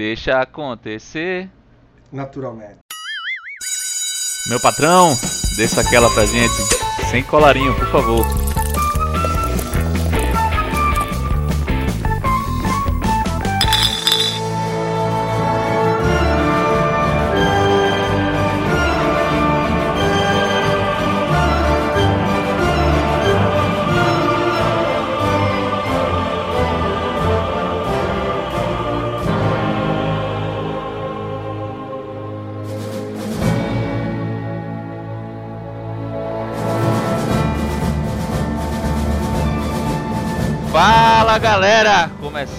deixa acontecer. Naturalmente. Meu patrão, desça aquela pra gente. Sem colarinho, por favor.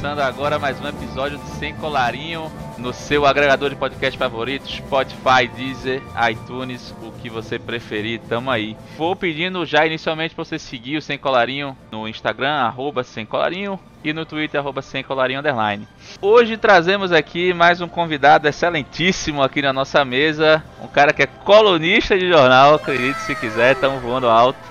Começando agora mais um episódio de Sem Colarinho no seu agregador de podcast favorito, Spotify, Deezer, iTunes, o que você preferir, tamo aí. Vou pedindo já inicialmente para você seguir o Sem Colarinho no Instagram, arroba Sem Colarinho, e no Twitter, arroba Sem Colarinho Underline. Hoje trazemos aqui mais um convidado excelentíssimo aqui na nossa mesa, um cara que é colunista de jornal, acredite se quiser, estamos voando alto.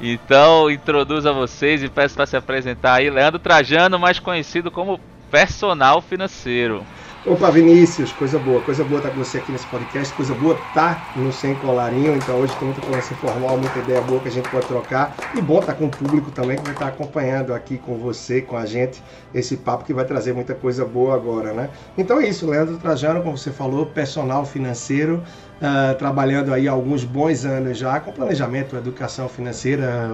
Então, introduzo a vocês e peço para se apresentar aí, Leandro Trajano, mais conhecido como personal financeiro. Opa, Vinícius, coisa boa, coisa boa estar com você aqui nesse podcast, coisa boa estar no Sem Colarinho, então hoje tem muita conversa informal, muita ideia boa que a gente pode trocar e bom estar com o público também que vai estar acompanhando aqui com você, com a gente, esse papo que vai trazer muita coisa boa agora, né? Então é isso, Leandro Trajano, como você falou, personal financeiro, uh, trabalhando aí alguns bons anos já com planejamento, educação financeira,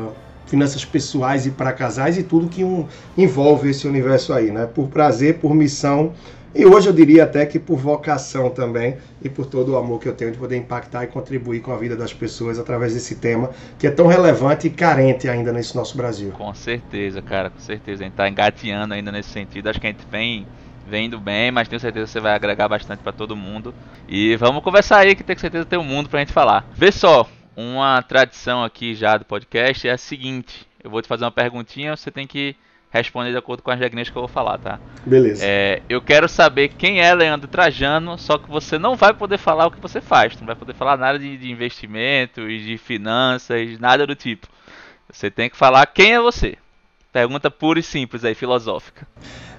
finanças pessoais e para casais e tudo que um, envolve esse universo aí, né? Por prazer, por missão e hoje eu diria até que por vocação também e por todo o amor que eu tenho de poder impactar e contribuir com a vida das pessoas através desse tema que é tão relevante e carente ainda nesse nosso Brasil. Com certeza, cara, com certeza. A gente tá engateando ainda nesse sentido. Acho que a gente vem vendo bem, mas tenho certeza que você vai agregar bastante para todo mundo. E vamos conversar aí que tenho certeza tem um mundo pra gente falar. Vê só, uma tradição aqui já do podcast é a seguinte: eu vou te fazer uma perguntinha, você tem que responder de acordo com as regrinhas que eu vou falar, tá? Beleza. É, eu quero saber quem é Leandro Trajano, só que você não vai poder falar o que você faz, não vai poder falar nada de, de investimento e de finanças, nada do tipo. Você tem que falar quem é você. Pergunta pura e simples aí, filosófica.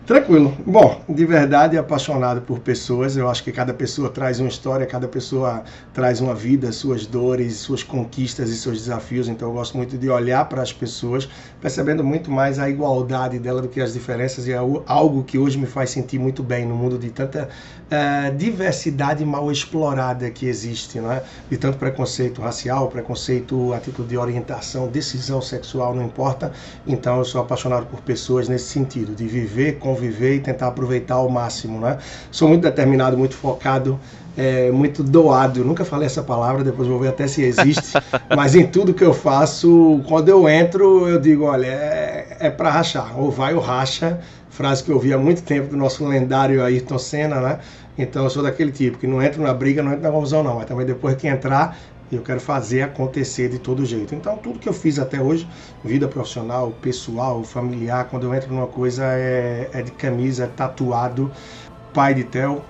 Tranquilo. Bom, de verdade apaixonado por pessoas. Eu acho que cada pessoa traz uma história, cada pessoa traz uma vida, suas dores, suas conquistas e seus desafios. Então eu gosto muito de olhar para as pessoas, percebendo muito mais a igualdade dela do que as diferenças. E é algo que hoje me faz sentir muito bem no mundo de tanta uh, diversidade mal explorada que existe, não é? De tanto preconceito racial, preconceito, atitude de orientação, decisão sexual, não importa. Então eu sou apaixonado por pessoas nesse sentido, de viver com conviver e tentar aproveitar ao máximo, né? Sou muito determinado, muito focado, é, muito doado. Eu nunca falei essa palavra, depois vou ver até se existe. mas em tudo que eu faço, quando eu entro, eu digo, olha, é, é para rachar. Ou vai ou racha. Frase que eu ouvi há muito tempo do nosso lendário Ayrton Senna, né? Então eu sou daquele tipo que não entro na briga, não entro na confusão, não. Mas também depois que entrar, eu quero fazer acontecer de todo jeito. Então, tudo que eu fiz até hoje, vida profissional, pessoal, familiar, quando eu entro numa coisa é, é de camisa, é tatuado, pai de Theo,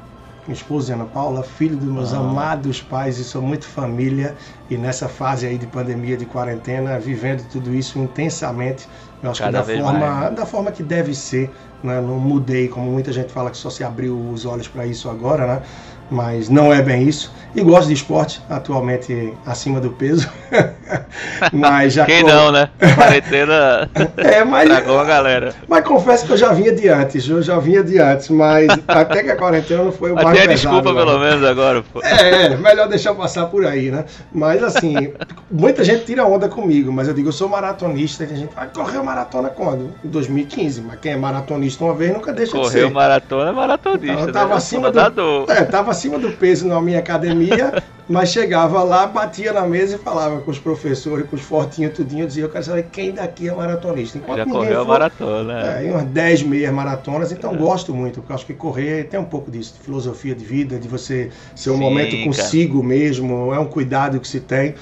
minha esposa Ana Paula, filho dos meus ah. amados pais e sou muito família. E nessa fase aí de pandemia, de quarentena, vivendo tudo isso intensamente, eu acho Cada que da forma, mais. da forma que deve ser, né? não mudei, como muita gente fala que só se abriu os olhos para isso agora, né? Mas não é bem isso. E gosto de esporte, atualmente acima do peso. mas já Quem não, né? Quarentena é, mas, tragou a galera. Mas confesso que eu já vinha de antes, eu já vinha de antes, mas até que a quarentena não foi o mais Até desculpa não. pelo menos agora, pô. É, é, melhor deixar passar por aí, né? Mas assim, muita gente tira onda comigo, mas eu digo, eu sou maratonista, e a gente vai correr maratona quando? Em 2015, mas quem é maratonista uma vez nunca deixa Correu de ser. Correu maratona é maratonista. Então, eu tava né? acima do, é, tava acima do peso na minha academia, mas chegava lá, batia na mesa e falava com os professores, com os fortinhos, tudinho, dizia, eu quero saber quem daqui é maratonista. Enquanto Já correu a maratona. É, umas 10 meias maratonas, então é. gosto muito, porque acho que correr tem um pouco disso, de filosofia de vida, de você ser um Sim, momento consigo cara. mesmo, é um cuidado que se tem.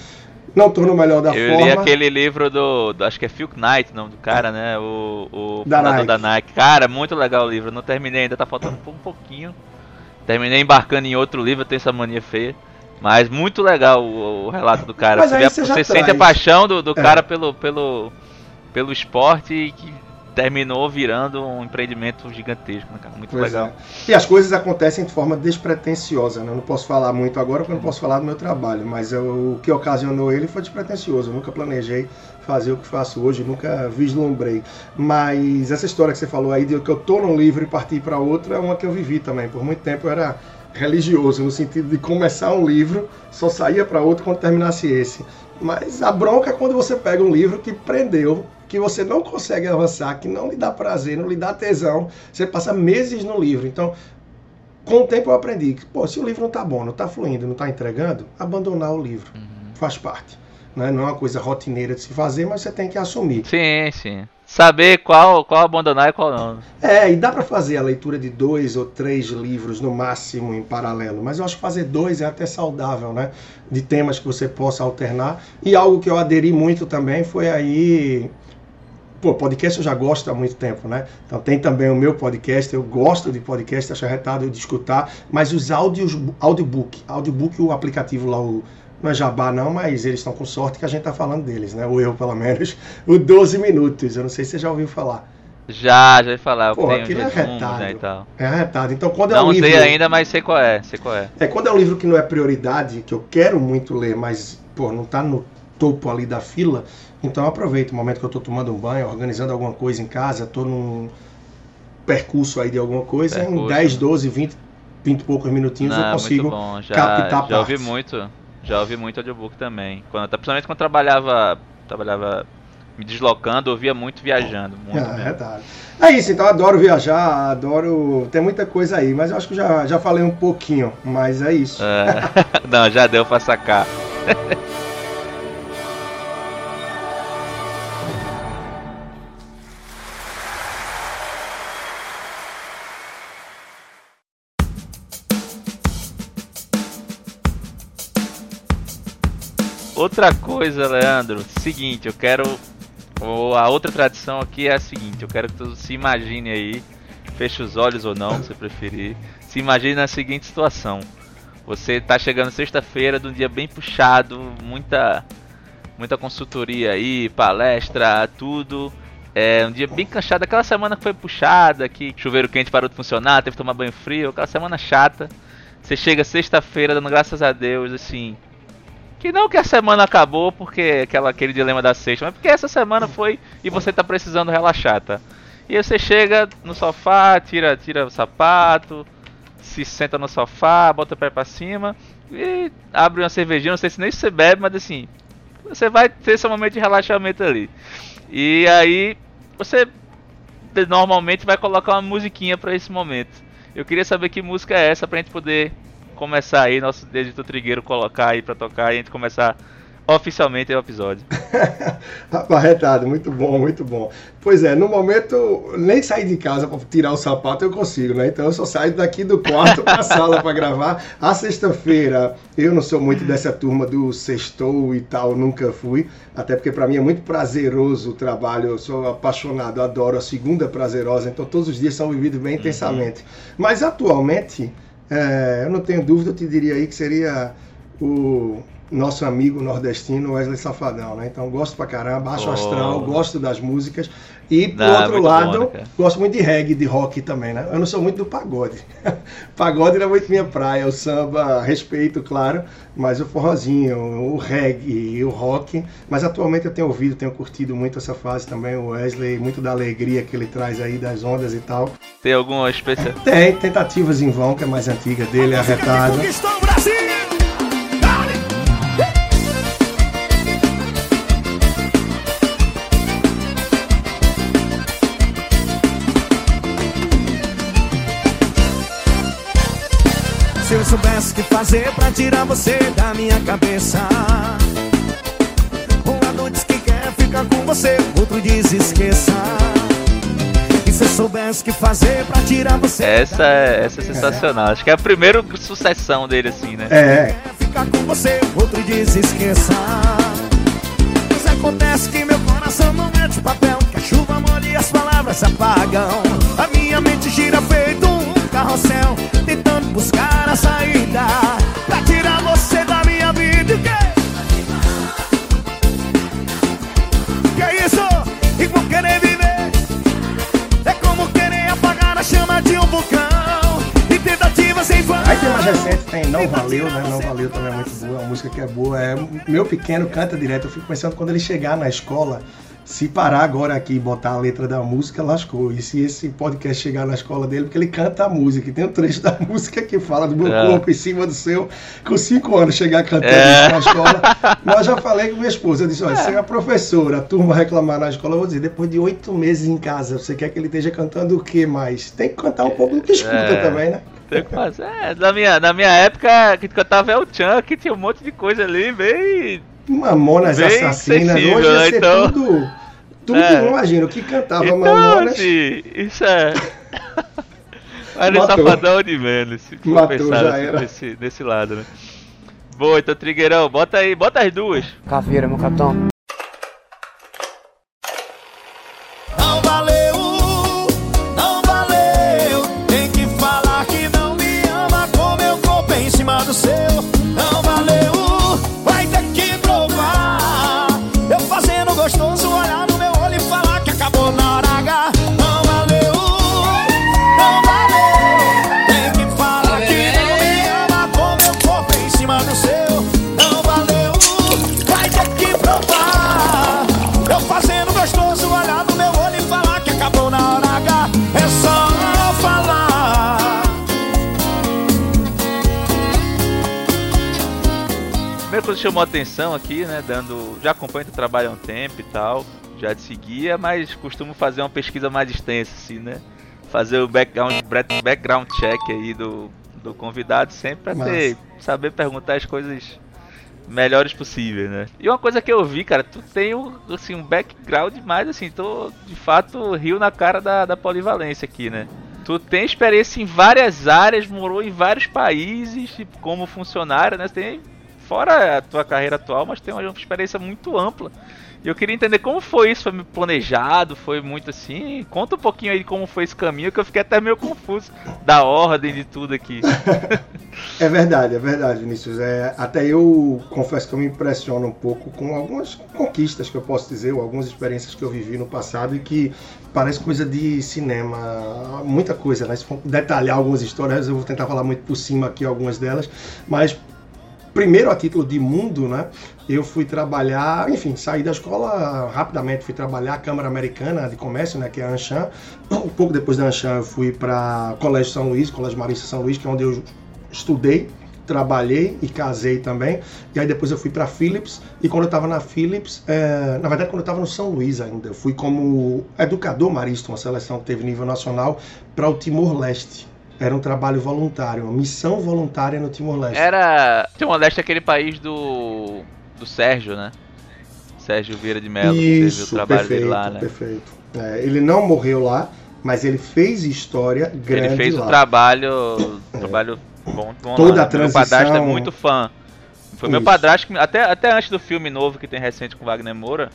Não tô no melhor da eu forma. Eu li aquele livro do, do, Acho que é Phil Knight, o nome do cara, né? O, o da Nike. da Nike. Cara, muito legal o livro. Não terminei ainda, tá faltando um pouquinho. Terminei embarcando em outro livro, eu tenho essa mania feia. Mas muito legal o, o relato do cara. Mas você, vê, você sente a paixão do, do é. cara pelo, pelo, pelo esporte e que terminou virando um empreendimento gigantesco, né, cara? Muito pois legal. É. E as coisas acontecem de forma despretensiosa, né? Eu não posso falar muito agora porque eu não posso falar do meu trabalho, mas eu, o que ocasionou ele foi despretensioso. Eu nunca planejei fazer o que faço hoje, nunca vislumbrei. Mas essa história que você falou aí de que eu tô num livro e partir para outro é uma que eu vivi também. Por muito tempo eu era religioso, no sentido de começar um livro, só saía para outro quando terminasse esse. Mas a bronca é quando você pega um livro que prendeu, que você não consegue avançar, que não lhe dá prazer, não lhe dá tesão, você passa meses no livro. Então, com o tempo eu aprendi que, pô, se o livro não está bom, não está fluindo, não está entregando, abandonar o livro. Uhum. Faz parte. Né? Não é uma coisa rotineira de se fazer, mas você tem que assumir. Sim, sim. Saber qual, qual abandonar e qual não. É, e dá para fazer a leitura de dois ou três livros no máximo em paralelo, mas eu acho que fazer dois é até saudável, né? De temas que você possa alternar. E algo que eu aderi muito também foi aí pô, podcast eu já gosto há muito tempo, né? Então tem também o meu podcast, eu gosto de podcast, acho arretado de escutar, mas os áudios, audiobook, audiobook, o aplicativo lá, o não é jabá não, mas eles estão com sorte que a gente está falando deles, né? Ou eu, pelo menos, o 12 minutos. Eu não sei se você já ouviu falar. Já, já ouvi falar. Pô, aquilo é. Né, tal. É arretado. Então, quando não é um livro... sei ainda, mas sei qual é, sei qual é. É, quando é um livro que não é prioridade, que eu quero muito ler, mas, pô, não está no topo ali da fila, então eu aproveito o momento que eu estou tomando um banho, organizando alguma coisa em casa, estou num percurso aí de alguma coisa, percurso. em 10, 12, 20, 20 e poucos minutinhos não, eu consigo já, captar Já ouvi muito já ouvi muito audiobook também. Quando, principalmente quando trabalhava, trabalhava me deslocando, ouvia muito viajando. Muito é, verdade. É isso, então adoro viajar, adoro. Tem muita coisa aí, mas eu acho que já, já falei um pouquinho, mas é isso. É. Não, já deu pra sacar. Outra coisa, Leandro, seguinte, eu quero. A outra tradição aqui é a seguinte, eu quero que tu se imagine aí, feche os olhos ou não, se preferir. Se imagine na seguinte situação. Você está chegando sexta-feira de um dia bem puxado, muita muita consultoria aí, palestra, tudo. É um dia bem cansado, aquela semana que foi puxada, que chuveiro quente parou de funcionar, teve que tomar banho frio, aquela semana chata. Você chega sexta-feira dando graças a Deus, assim, que não que a semana acabou porque aquela, aquele dilema da sexta, mas porque essa semana foi e você tá precisando relaxar, tá? E aí você chega no sofá, tira, tira o sapato, se senta no sofá, bota o pé pra cima e abre uma cervejinha, não sei se nem você bebe, mas assim, você vai ter seu momento de relaxamento ali. E aí você normalmente vai colocar uma musiquinha para esse momento. Eu queria saber que música é essa pra gente poder começar aí, nosso editor Trigueiro colocar aí pra tocar e a gente começar oficialmente o episódio. Arretado, muito bom, muito bom. Pois é, no momento, nem sair de casa para tirar o sapato eu consigo, né? Então eu só saio daqui do quarto para a sala para gravar. A sexta-feira, eu não sou muito dessa turma do sextou e tal, nunca fui. Até porque para mim é muito prazeroso o trabalho, eu sou apaixonado, adoro a segunda prazerosa, então todos os dias são vividos bem uhum. intensamente. Mas atualmente é, eu não tenho dúvida, eu te diria aí que seria o nosso amigo nordestino Wesley Safadão, né? Então gosto pra caramba, baixo oh. astral, gosto das músicas. E por não, outro lado, bom, né, gosto muito de reggae, de rock também, né? Eu não sou muito do pagode. pagode não é muito minha praia, o samba, respeito, claro, mas o forrozinho, o reggae, o rock. Mas atualmente eu tenho ouvido, tenho curtido muito essa fase também, o Wesley, muito da alegria que ele traz aí das ondas e tal. Tem alguma especial? Tem, Tentativas em Vão, que é mais antiga dele, é arretada. o que fazer pra tirar você da minha cabeça. Um lado diz que quer ficar com você, outro diz esqueça. E se eu soubesse o que fazer pra tirar você. Essa é, essa é sensacional. É. Acho que é a primeira sucessão dele, assim, né? É. Quer ficar com você, outro diz esqueça. Mas acontece que meu coração não é de papel. Que a chuva molha e as palavras se apagam. A minha mente gira feito um carrossel recente tem Não Valeu, né? Não Valeu também é muito boa, é uma música que é boa. É, meu pequeno canta direto, eu fico pensando quando ele chegar na escola, se parar agora aqui e botar a letra da música, lascou. E se esse podcast chegar na escola dele, porque ele canta a música, e tem um trecho da música que fala do meu é. corpo em cima do seu, com cinco anos chegar cantando é. isso na escola. Mas já falei com minha esposa, eu disse, olha, é. se a professora, a turma reclamar na escola, eu vou dizer, depois de oito meses em casa, você quer que ele esteja cantando o que mais? Tem que cantar um pouco do que escuta é. também, né? Tem que fazer. É, na, minha, na minha época, que cantava El Chan, que tinha um monte de coisa ali, bem Mamonas Bem Assassinas, hoje ia ser então... tudo. Tudo, é. imagina, o que cantava então, Mamonas. Assim, isso é. Mas o safadão de menos, se for Matou, pensar já era. Nesse, nesse lado, né? Boa, então, Trigueirão, bota aí, bota as duas. Caveira, meu capitão. Chamou atenção aqui, né? Dando. Já acompanho o trabalho há um tempo e tal. Já te seguia, mas costumo fazer uma pesquisa mais extensa, assim, né? Fazer o background, background check aí do, do convidado sempre pra ter, saber perguntar as coisas melhores possíveis, né? E uma coisa que eu vi, cara, tu tem um, assim, um background mais assim, tô de fato rio na cara da, da polivalência aqui, né? Tu tem experiência em várias áreas, morou em vários países, tipo, como funcionário, né? Você tem fora a tua carreira atual, mas tem uma experiência muito ampla. E eu queria entender como foi isso, foi planejado, foi muito assim. Conta um pouquinho aí como foi esse caminho, que eu fiquei até meio confuso da ordem de tudo aqui. é verdade, é verdade, Vinícius. É, até eu confesso que eu me impressiono um pouco com algumas conquistas que eu posso dizer, ou algumas experiências que eu vivi no passado e que parece coisa de cinema, muita coisa, né? Se for detalhar algumas histórias, eu vou tentar falar muito por cima aqui algumas delas, mas primeiro a título de mundo, né? Eu fui trabalhar, enfim, saí da escola rapidamente, fui trabalhar a Câmara Americana de Comércio, né, que é a Anshan. Um pouco depois da Anshan eu fui para Colégio São Luís, Colégio Marista São Luís, que é onde eu estudei, trabalhei e casei também. E aí depois eu fui para Philips. E quando eu estava na Philips, é, na verdade quando eu estava no São Luís ainda, eu fui como educador marista, uma seleção que teve nível nacional, para o Timor-Leste. Era um trabalho voluntário, uma missão voluntária no Timor-Leste. Era. Timor-Leste é aquele país do. do Sérgio, né? Sérgio Vieira de Mello, Isso, que teve o trabalho perfeito, dele lá, né? Perfeito. É, ele não morreu lá, mas ele fez história grande. Ele fez lá. um trabalho. Um trabalho bom, bom Toda lá. a transição. Meu padrasto é muito fã. Foi Isso. meu padrasto, até, até antes do filme novo que tem recente com Wagner Moura,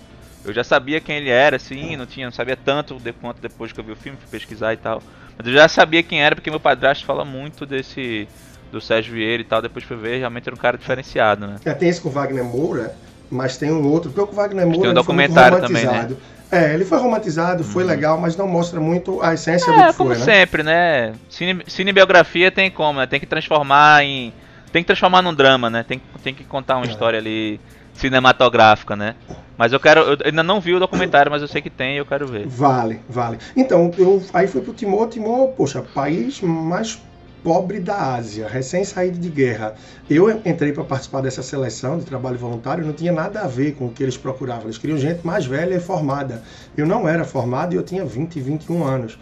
eu já sabia quem ele era, assim, não tinha, não sabia tanto de quanto depois que eu vi o filme, fui pesquisar e tal. Mas eu já sabia quem era porque meu padrasto fala muito desse do Sérgio Vieira e tal, depois fui ver, realmente era um cara diferenciado, né? É, tem esse com o Wagner Moura, mas tem um outro, porque o Wagner Moura tem um documentário também, né? É, ele foi romantizado, foi uhum. legal, mas não mostra muito a essência é, do que como foi, né? sempre, né? Cine, cinebiografia tem como, né? Tem que transformar em... Tem que transformar num drama, né? Tem, tem que contar uma é. história ali cinematográfica, né? Mas eu quero. Eu ainda não vi o documentário, mas eu sei que tem e eu quero ver. Vale, vale. Então, eu aí fui pro Timor, Timor, poxa, país mais pobre da Ásia, recém saído de guerra. Eu entrei para participar dessa seleção de trabalho voluntário, não tinha nada a ver com o que eles procuravam. Eles queriam gente mais velha e formada. Eu não era formado e eu tinha 20, 21 anos.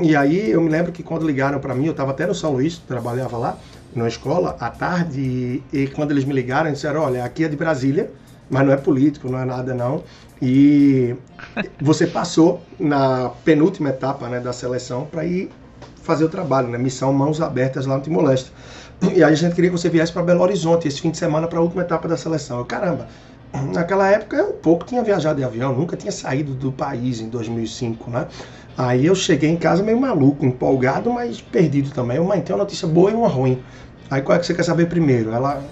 E aí eu me lembro que quando ligaram para mim, eu estava até no São Luís, trabalhava lá, na escola, à tarde, e quando eles me ligaram, disseram: Olha, aqui é de Brasília mas não é político, não é nada não. E você passou na penúltima etapa né, da seleção para ir fazer o trabalho, né? Missão Mãos Abertas lá no Timor-Leste. E aí a gente queria que você viesse para Belo Horizonte esse fim de semana para a última etapa da seleção. Eu, caramba, naquela época eu pouco tinha viajado de avião, nunca tinha saído do país em 2005, né? Aí eu cheguei em casa meio maluco, empolgado, mas perdido também. Eu, mãe, tem uma notícia boa e uma ruim. Aí qual é que você quer saber primeiro? Ela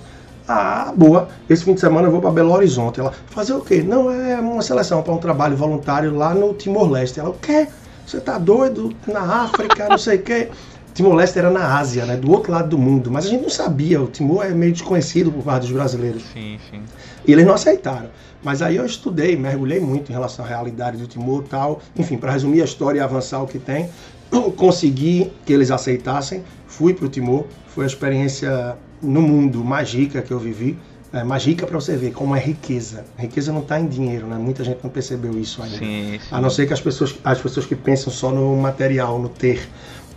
ah, boa. Esse fim de semana eu vou para Belo Horizonte. Ela, fazer o quê? Não, é uma seleção para um trabalho voluntário lá no Timor-Leste. Ela, o quê? Você tá doido? Na África, não sei o quê. Timor-Leste era na Ásia, né, do outro lado do mundo, mas a gente não sabia, o Timor é meio desconhecido por parte dos brasileiros. Sim, sim. E eles não aceitaram. Mas aí eu estudei, mergulhei muito em relação à realidade do Timor e tal. Enfim, para resumir a história e avançar o que tem, consegui que eles aceitassem, fui para o Timor, foi a experiência no mundo mais rica que eu vivi. É, mais rica para você ver como é riqueza. riqueza não está em dinheiro, né? Muita gente não percebeu isso ainda. Sim, sim. A não ser que as pessoas, as pessoas que pensam só no material, no ter.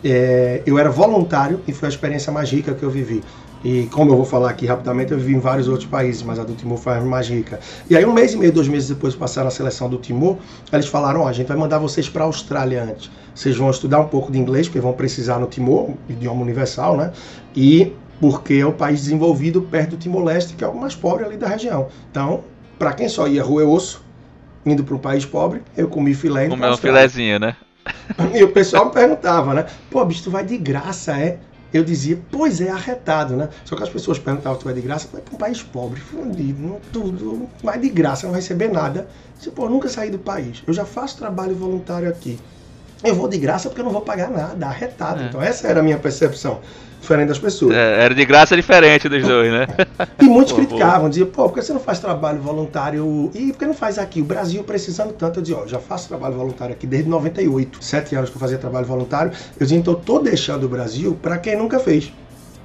É, eu era voluntário e foi a experiência mais rica que eu vivi. E como eu vou falar aqui rapidamente, eu vivi em vários outros países, mas a do Timor foi a mais rica. E aí, um mês e meio, dois meses depois de passar na seleção do Timor, eles falaram: Ó, oh, a gente vai mandar vocês para a Austrália antes. Vocês vão estudar um pouco de inglês, porque vão precisar no Timor, idioma universal, né? E porque é o país desenvolvido perto do Timor-Leste, que é o mais pobre ali da região. Então, para quem só ia rua osso, indo para um país pobre, eu comi filé. Comeu um filézinho, né? E o pessoal me perguntava, né? Pô, bicho, tu vai de graça, é? Eu dizia, pois é, arretado, né? Só que as pessoas perguntavam, tu vai de graça? Vai para um país pobre, fundido, tudo, vai de graça, não vai receber nada. Eu pô, nunca saí do país. Eu já faço trabalho voluntário aqui. Eu vou de graça porque eu não vou pagar nada, arretado. É. Então essa era a minha percepção diferente das pessoas. É, era de graça diferente dos dois, né? E muitos criticavam, diziam, pô, por que você não faz trabalho voluntário? E por que não faz aqui? O Brasil precisando tanto. Eu dizia, ó, já faço trabalho voluntário aqui desde 98, sete anos que eu fazia trabalho voluntário. Eu dizia, então eu tô deixando o Brasil para quem nunca fez.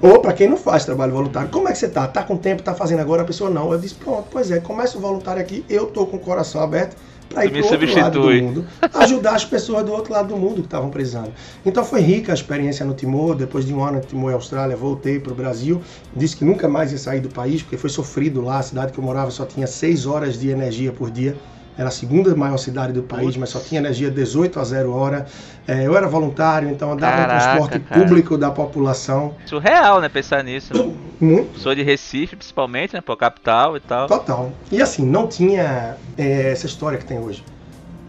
Ou para quem não faz trabalho voluntário. Como é que você tá? Tá com tempo, tá fazendo agora? A pessoa não. Eu disse, pronto, pois é, começa o voluntário aqui, eu tô com o coração aberto para ir para o outro lado do mundo, ajudar as pessoas do outro lado do mundo que estavam precisando. Então foi rica a experiência no Timor. Depois de um ano no Timor e Austrália, voltei para o Brasil. Disse que nunca mais ia sair do país, porque foi sofrido lá. A cidade que eu morava só tinha seis horas de energia por dia era a segunda maior cidade do país, mas só tinha energia 18 a 0 hora. É, eu era voluntário, então andava Caraca, no transporte cara. público da população. Surreal, né, pensar nisso. Né? Muito. Sou de Recife, principalmente, né, pô, capital e tal. Total. E assim, não tinha é, essa história que tem hoje.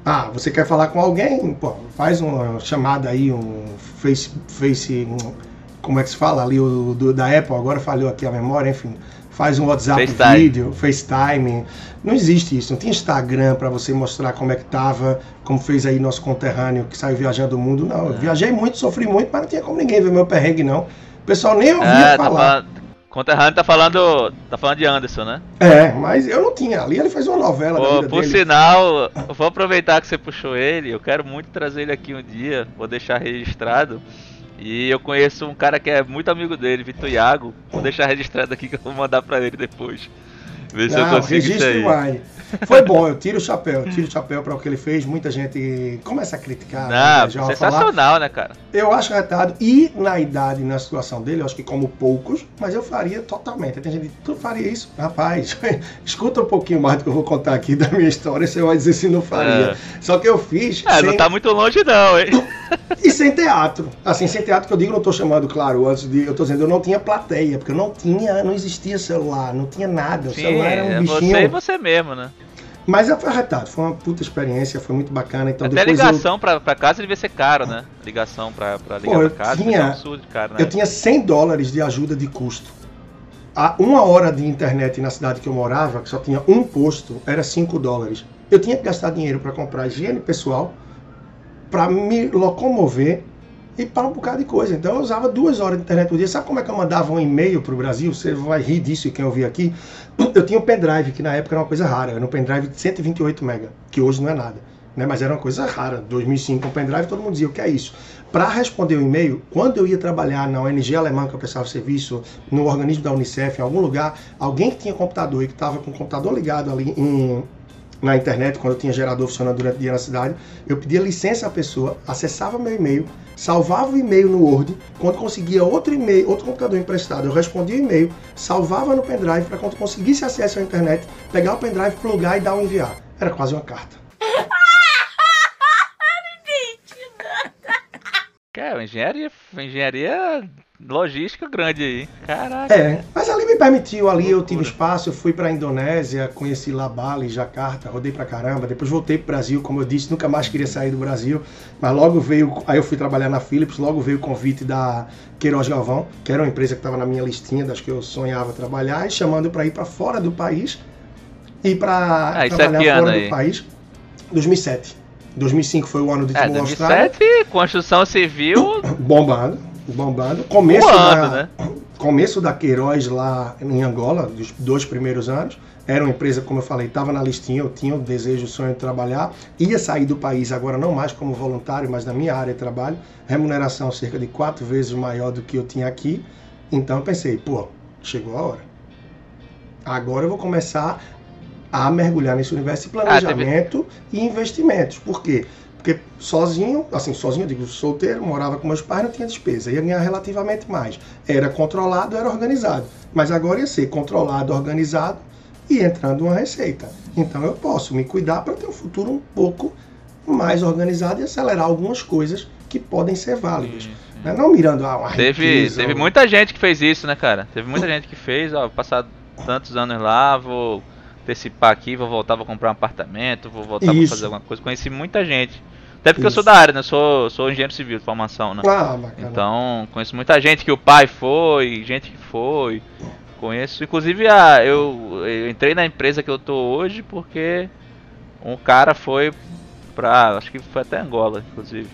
Ah, você quer falar com alguém? Pô, faz uma chamada aí, um face, face um, como é que se fala ali, o do, da Apple, agora falhou aqui a memória, enfim faz um WhatsApp FaceTime. vídeo, FaceTime. Não existe isso. Não tinha Instagram para você mostrar como é que tava, como fez aí nosso conterrâneo que saiu viajando o mundo. Não, eu é. viajei muito, sofri muito, mas não tinha como ninguém ver meu perrengue, não. O pessoal nem ouvia é, tá falar. Tá Conterrâneo tá falando. tá falando de Anderson, né? É, mas eu não tinha. Ali ele fez uma novela Pô, da vida Por dele. sinal, vou aproveitar que você puxou ele. Eu quero muito trazer ele aqui um dia. Vou deixar registrado. E eu conheço um cara que é muito amigo dele, Vitor Iago. Vou deixar registrado aqui que eu vou mandar pra ele depois. Ver se Não, eu consigo isso aí. Vai. Foi bom, eu tiro o chapéu, tiro o chapéu para o que ele fez. Muita gente começa a criticar. Não, né, sensacional, né, cara? Eu acho retado. E na idade, na situação dele, eu acho que como poucos, mas eu faria totalmente. Tem gente que tu faria isso? Rapaz, escuta um pouquinho mais do que eu vou contar aqui da minha história, você vai dizer se não faria. É. Só que eu fiz. É, sem... não tá muito longe, não, hein? e sem teatro. Assim, sem teatro que eu digo, não tô chamando, claro, antes de. Eu tô dizendo, eu não tinha plateia, porque eu não tinha, não existia celular, não tinha nada. O Sim, celular era um é bichinho. Você e você mesmo, né? Mas foi arretado, foi uma puta experiência, foi muito bacana. Então, Até ligação eu... pra, pra casa devia ser caro, né? Ligação pra, pra ligar Pô, pra casa tinha, um absurdo caro, né? Eu tinha 100 dólares de ajuda de custo. A uma hora de internet na cidade que eu morava, que só tinha um posto, era 5 dólares. Eu tinha que gastar dinheiro para comprar higiene pessoal, para me locomover e para um bocado de coisa. Então eu usava duas horas de internet por dia. Sabe como é que eu mandava um e-mail para o Brasil? Você vai rir disso quem ouvir aqui. Eu tinha um pendrive, que na época era uma coisa rara. Era um pendrive de 128 MB, que hoje não é nada. Né? Mas era uma coisa rara. 2005, um pendrive, todo mundo dizia o que é isso. Para responder o e-mail, quando eu ia trabalhar na ONG alemã que eu prestava serviço, no organismo da Unicef, em algum lugar, alguém que tinha computador e que estava com o computador ligado ali em na internet, quando eu tinha gerador funcionando durante o dia na cidade, eu pedia licença à pessoa, acessava meu e-mail, salvava o e-mail no Word, quando conseguia outro e-mail, outro computador emprestado, eu respondia o e-mail, salvava no pendrive para quando conseguisse acesso à internet, pegar o pendrive, plugar e dar um enviar. Era quase uma carta. É, engenharia, engenharia logística grande aí. Caraca. É, mas ali me permitiu, ali eu tive espaço, eu fui pra Indonésia, conheci La Bali, Jakarta, rodei pra caramba, depois voltei pro Brasil, como eu disse, nunca mais queria sair do Brasil, mas logo veio, aí eu fui trabalhar na Philips, logo veio o convite da Queiroz Galvão, que era uma empresa que estava na minha listinha das que eu sonhava trabalhar, e chamando para ir para fora do país, e para ah, trabalhar é fora aí? do país, 2007. 2005 foi o ano de é, Timor 2007, construção civil bombado bombando. Começo da, né? começo da Queiroz lá em Angola, dos dois primeiros anos. Era uma empresa, como eu falei, estava na listinha, eu tinha o desejo, o sonho de trabalhar. Ia sair do país agora, não mais como voluntário, mas na minha área de trabalho. Remuneração cerca de quatro vezes maior do que eu tinha aqui. Então eu pensei, pô, chegou a hora. Agora eu vou começar a mergulhar nesse universo de Ah, planejamento e investimentos. Por quê? Porque sozinho, assim, sozinho, eu digo solteiro, morava com meus pais, não tinha despesa, ia ganhar relativamente mais. Era controlado, era organizado. Mas agora ia ser controlado, organizado e entrando uma receita. Então eu posso me cuidar para ter um futuro um pouco mais organizado e acelerar algumas coisas que podem ser válidas. né? Não mirando a uma Teve, riqueza, teve ou- muita gente que fez isso, né, cara? Teve muita gente que fez, ó, passar tantos anos lá, vou antecipar aqui, vou voltar, vou comprar um apartamento, vou voltar, Isso. fazer alguma coisa. Conheci muita gente. Até porque eu sou Isso. da área, né? Sou, sou engenheiro civil de formação, né? Bacana. Então, conheço muita gente que o pai foi, gente que foi. Conheço, inclusive, a, eu, eu entrei na empresa que eu tô hoje porque um cara foi pra. Acho que foi até Angola, inclusive.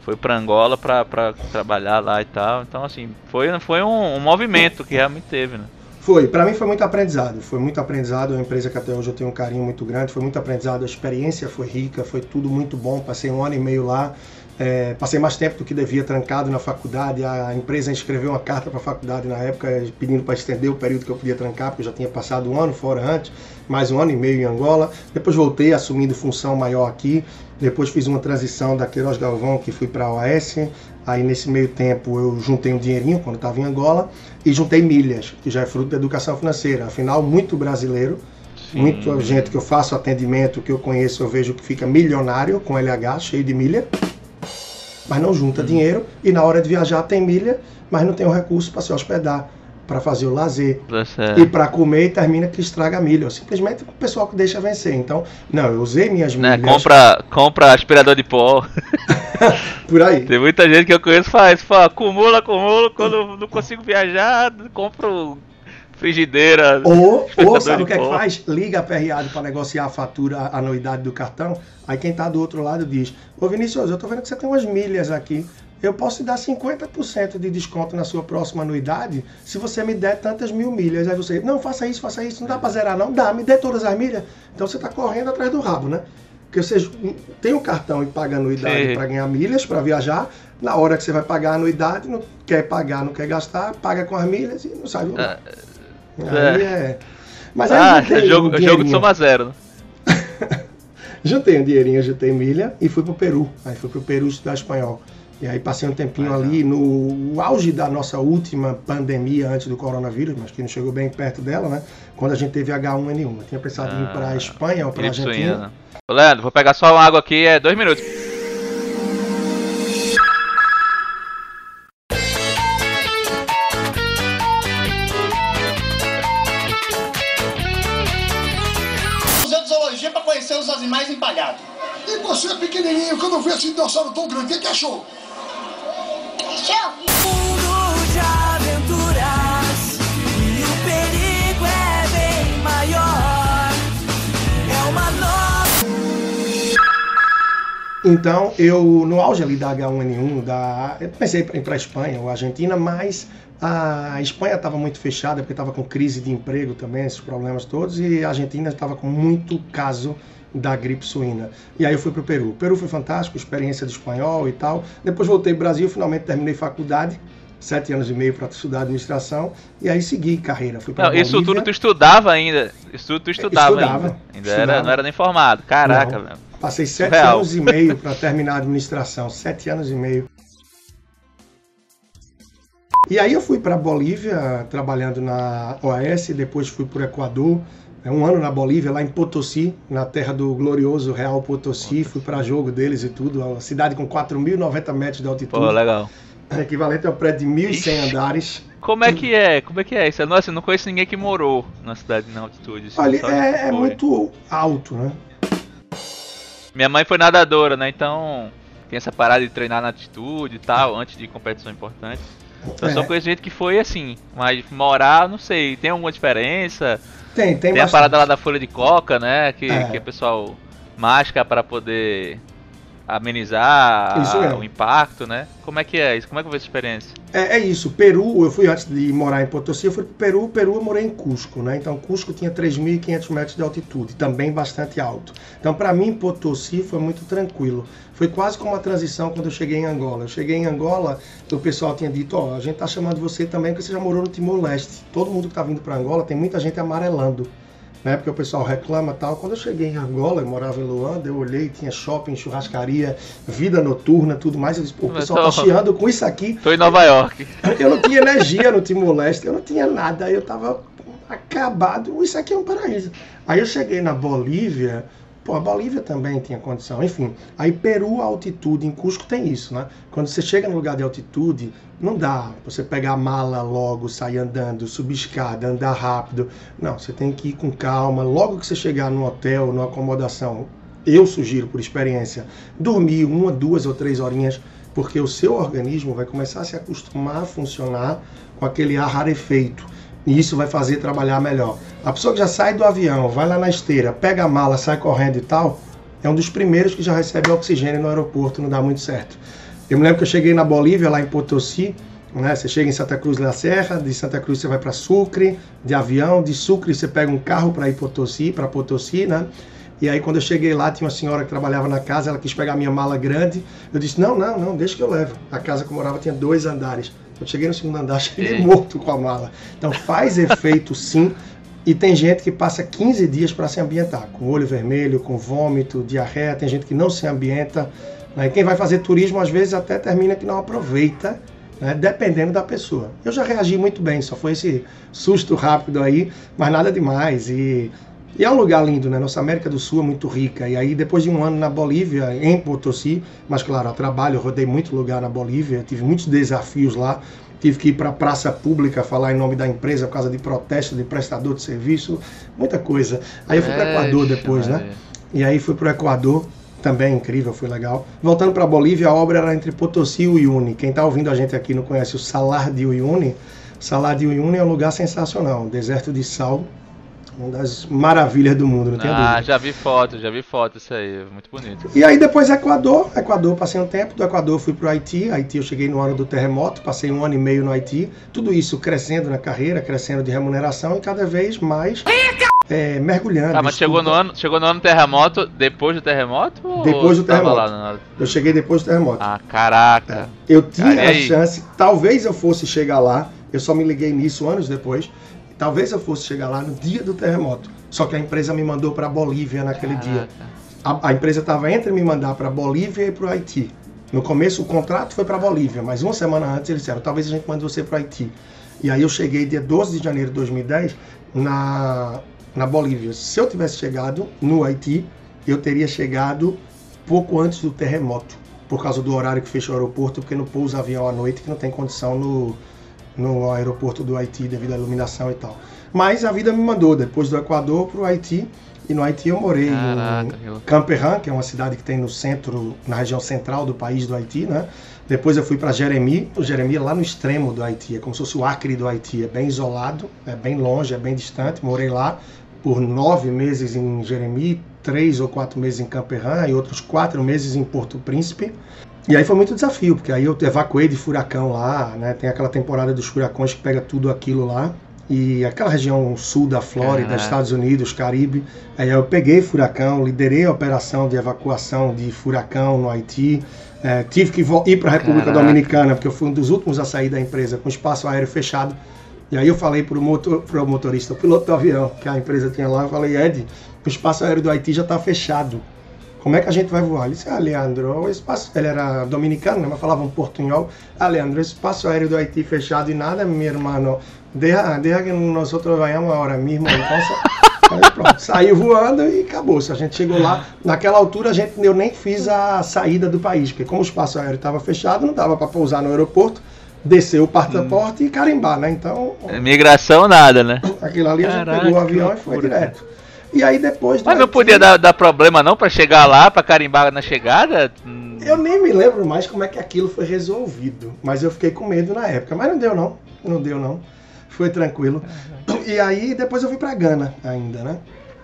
Foi pra Angola pra, pra trabalhar lá e tal. Então, assim, foi, foi um, um movimento que realmente teve, né? Foi, para mim foi muito aprendizado. Foi muito aprendizado, é uma empresa que até hoje eu tenho um carinho muito grande. Foi muito aprendizado, a experiência foi rica, foi tudo muito bom. Passei um ano e meio lá, é, passei mais tempo do que devia trancado na faculdade. A empresa escreveu uma carta para a faculdade na época pedindo para estender o período que eu podia trancar, porque eu já tinha passado um ano fora antes, mais um ano e meio em Angola. Depois voltei assumindo função maior aqui. Depois fiz uma transição da Queiroz Galvão, que fui para a OAS. Aí nesse meio tempo eu juntei um dinheirinho quando estava em Angola e juntei milhas, que já é fruto da educação financeira. Afinal, muito brasileiro, muita gente que eu faço atendimento, que eu conheço, eu vejo que fica milionário com LH, cheio de milha, mas não junta dinheiro e na hora de viajar tem milha, mas não tem o recurso para se hospedar, para fazer o lazer Você- e para comer e termina que estraga a milha. Simplesmente o pessoal que deixa vencer. Então, não, eu usei minhas né, milhas compra, compra aspirador de pó. por aí. Tem muita gente que eu conheço faz, fala, acumula, acumula, quando não consigo viajar, compro frigideira. Ou, ou sabe o que é que faz? Liga a PRA para negociar a fatura, a anuidade do cartão. Aí quem está do outro lado diz: Ô Vinícius, eu tô vendo que você tem umas milhas aqui. Eu posso te dar 50% de desconto na sua próxima anuidade se você me der tantas mil milhas. Aí você, não, faça isso, faça isso, não dá para zerar, não? Dá, me dê todas as milhas. Então você está correndo atrás do rabo, né? Porque você tem o cartão e paga anuidade para ganhar milhas, para viajar. Na hora que você vai pagar a anuidade, não quer pagar, não quer gastar, paga com as milhas e não sai do lugar. Aí é. Mas aí Ah, é um jogo, é jogo de soma zero, né? Juntei um dinheirinho, juntei milha e fui pro Peru. Aí fui pro Peru estudar espanhol. E aí passei um tempinho ali no auge da nossa última pandemia antes do coronavírus, mas que não chegou bem perto dela, né? Quando a gente teve H1N1. Eu tinha pensado em ir para Ah, Espanha ou para Gripe Argentina. suína. Ô, Leandro, vou pegar só uma água aqui, é dois minutos. Para conhecer os animais empalhados. E você, pequenininho, quando viu esse dinossauro tão grande, o que que achou? Então, eu, no auge ali da H1N1, da, eu pensei em ir para a Espanha ou Argentina, mas a Espanha estava muito fechada, porque estava com crise de emprego também, esses problemas todos, e a Argentina estava com muito caso da gripe suína. E aí eu fui para o Peru. O Peru foi fantástico, experiência de espanhol e tal. Depois voltei para o Brasil, finalmente terminei faculdade, sete anos e meio para estudar administração, e aí segui carreira. Fui pra Não, isso tudo tu estudava ainda. Isso tudo tu estudava, Estudava, ainda. Ainda estudava. Era, não era nem formado. Caraca, Não. velho. Passei sete Surreal. anos e meio para terminar a administração, sete anos e meio. E aí eu fui para Bolívia, trabalhando na OAS, depois fui para o Equador, é, um ano na Bolívia, lá em Potosí, na terra do glorioso Real Potosí, fui para jogo deles e tudo, uma cidade com 4.090 metros de Pô, altitude, legal. equivalente a um prédio de 1.100 Ixi. andares. Como é que é? Como é que é isso? Nossa, eu não conheço ninguém que morou na cidade na altitude. assim, Olha, só é, é muito alto, né? Minha mãe foi nadadora, né? Então tem essa parada de treinar na altitude e tal, antes de competição importante. Então eu só É. conheço gente que foi assim, mas morar, não sei, tem alguma diferença? Tem, tem, Tem, a parada lá da folha de coca, né? Que, É. que o pessoal masca para poder amenizar mesmo. o impacto, né? Como é que é isso? Como é que foi essa experiência? É, é isso. Peru, eu fui antes de morar em Potosí, eu fui pro Peru. Peru eu morei em Cusco, né? Então Cusco tinha 3.500 metros de altitude, também bastante alto. Então para mim Potosí foi muito tranquilo. Foi quase como uma transição quando eu cheguei em Angola. Eu cheguei em Angola, o pessoal tinha dito, ó, a gente tá chamando você também porque você já morou no Timor-Leste. Todo mundo que tá vindo para Angola, tem muita gente amarelando. Né, porque o pessoal reclama tal. Quando eu cheguei em Angola, eu morava em Luanda, eu olhei, tinha shopping, churrascaria, vida noturna, tudo mais. Eu disse, pô, o pessoal tá tô- chiando com isso aqui. Tô em Nova York. Eu não tinha energia no Timor-Leste, eu não tinha nada, eu tava acabado. Isso aqui é um paraíso. Aí eu cheguei na Bolívia, pô, a Bolívia também tinha condição, enfim. Aí Peru, altitude, em Cusco tem isso, né? Quando você chega no lugar de altitude, não dá você pegar a mala logo, sair andando, subir escada, andar rápido. Não, você tem que ir com calma. Logo que você chegar no hotel, numa acomodação, eu sugiro por experiência, dormir uma, duas ou três horinhas, porque o seu organismo vai começar a se acostumar a funcionar com aquele ar rarefeito. E isso vai fazer trabalhar melhor. A pessoa que já sai do avião, vai lá na esteira, pega a mala, sai correndo e tal, é um dos primeiros que já recebe oxigênio no aeroporto, não dá muito certo. Eu me lembro que eu cheguei na Bolívia, lá em Potosí, né? Você chega em Santa Cruz da Serra, de Santa Cruz você vai para Sucre, de avião, de Sucre você pega um carro para ir Potosí, para Potosí, né? E aí quando eu cheguei lá, tinha uma senhora que trabalhava na casa, ela quis pegar minha mala grande. Eu disse: "Não, não, não, deixa que eu levo". A casa que eu morava tinha dois andares. Eu cheguei no segundo andar, cheguei Ei. morto com a mala. Então faz efeito sim. E tem gente que passa 15 dias para se ambientar, com olho vermelho, com vômito, diarreia, tem gente que não se ambienta. Né? E quem vai fazer turismo às vezes até termina que não aproveita, né? dependendo da pessoa. Eu já reagi muito bem, só foi esse susto rápido aí, mas nada demais. E, e é um lugar lindo, né? Nossa América do Sul é muito rica. E aí, depois de um ano na Bolívia, em Potosí, mas claro, a trabalho, eu rodei muito lugar na Bolívia, tive muitos desafios lá. Tive que ir para a praça pública falar em nome da empresa por causa de protesto de prestador de serviço, muita coisa. Aí eu fui para o Equador depois, né? E aí fui pro Equador, também incrível, foi legal. Voltando para Bolívia, a obra era entre Potosí e Uyuni. Quem está ouvindo a gente aqui não conhece o Salar de Uyuni. Salar de Uyuni é um lugar sensacional, um deserto de sal, uma das maravilhas do mundo, não tenho Ah, dúvida. já vi foto, já vi foto isso aí, muito bonito. E aí depois Equador, Equador passei um tempo, do Equador fui pro Haiti, Haiti eu cheguei no ano do terremoto, passei um ano e meio no Haiti, tudo isso crescendo na carreira, crescendo de remuneração e cada vez mais é, mergulhando. Ah, mas chegou no ano, chegou no ano do terremoto, depois do terremoto? Depois do terremoto. hora? Eu cheguei depois do terremoto. Ah, caraca. Eu tinha Cara, e a chance, talvez eu fosse chegar lá, eu só me liguei nisso anos depois, talvez eu fosse chegar lá no dia do terremoto. Só que a empresa me mandou para Bolívia naquele dia. Caraca. A, a empresa estava entre me mandar para Bolívia e para o Haiti. No começo o contrato foi para Bolívia, mas uma semana antes eles disseram, talvez a gente mande você para o Haiti. E aí eu cheguei dia 12 de janeiro de 2010 na, na Bolívia. Se eu tivesse chegado no Haiti, eu teria chegado pouco antes do terremoto, por causa do horário que fechou o aeroporto, porque não pousa avião à noite, que não tem condição no, no aeroporto do Haiti devido à iluminação e tal. Mas a vida me mandou depois do Equador para o Haiti, e no Haiti eu morei Caraca, em. Camperran, que é uma cidade que tem no centro, na região central do país do Haiti, né? Depois eu fui para Jeremi, o Jeremi é lá no extremo do Haiti, é como se fosse o Acre do Haiti, é bem isolado, é bem longe, é bem distante. Morei lá por nove meses em Jeremi, três ou quatro meses em Camperran e outros quatro meses em Porto Príncipe. E aí foi muito desafio, porque aí eu evacuei de furacão lá, né? Tem aquela temporada dos furacões que pega tudo aquilo lá. E aquela região sul da Flórida. Estados Unidos, Caribe. Aí eu peguei furacão, liderei a operação de evacuação de furacão no Haiti. É, tive que ir para a República Caraca. Dominicana, porque eu fui um dos últimos a sair da empresa com espaço aéreo fechado. E aí eu falei para o motor, pro motorista, o piloto do avião que a empresa tinha lá, eu falei, Ed, o espaço aéreo do Haiti já está fechado. Como é que a gente vai voar? Ele disse, ah, Leandro, o espaço... Ele era dominicano, né, mas falava um portunhol. Ah, Leandro, o espaço aéreo do Haiti fechado e nada, meu irmão. Deja, deja que nós vayamos agora mesmo. Então, aí pronto, saiu voando e acabou. Se a gente chegou lá, naquela altura a gente, eu nem fiz a saída do país, porque como o espaço aéreo estava fechado, não dava para pousar no aeroporto, descer o passaporte e carimbar, né? Então, Migração nada, né? aquilo ali a gente Caraca, pegou o avião e foi direto. E aí depois Mas não podia dar, dar problema não pra chegar lá, pra carimbar na chegada? Eu nem me lembro mais como é que aquilo foi resolvido, mas eu fiquei com medo na época. Mas não deu não, não deu não. Foi tranquilo. E aí depois eu fui pra Gana ainda, né?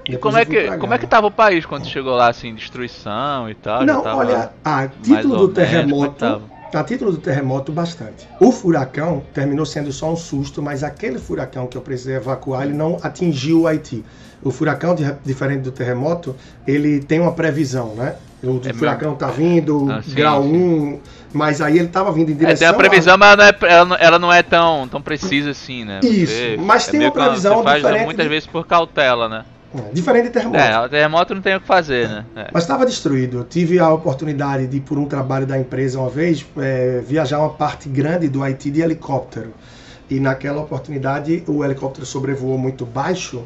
E Depois como é que como é que tava o país quando chegou lá, assim, destruição e tal? Não, olha, a título do é terremoto, a título do terremoto, bastante. O furacão terminou sendo só um susto, mas aquele furacão que eu precisei evacuar, ele não atingiu o Haiti. O furacão, di- diferente do terremoto, ele tem uma previsão, né? O É furacão tá vindo, Ah, sim, grau sim. 1, mas aí ele tava vindo em É, direção tem a a- previsão, mas ela não é, ela não, ela não é tão, tão precisa assim, né? Isso, mas tem meio uma previsão Você faz diferente muitas de- vezes por cautela, né? É, diferente de terremoto. É, o terremoto não tem o que fazer, né? É. Mas estava destruído. Eu tive a oportunidade de, por um trabalho da empresa uma vez, é, viajar uma parte grande do Haiti de helicóptero. E naquela oportunidade o helicóptero sobrevoou muito baixo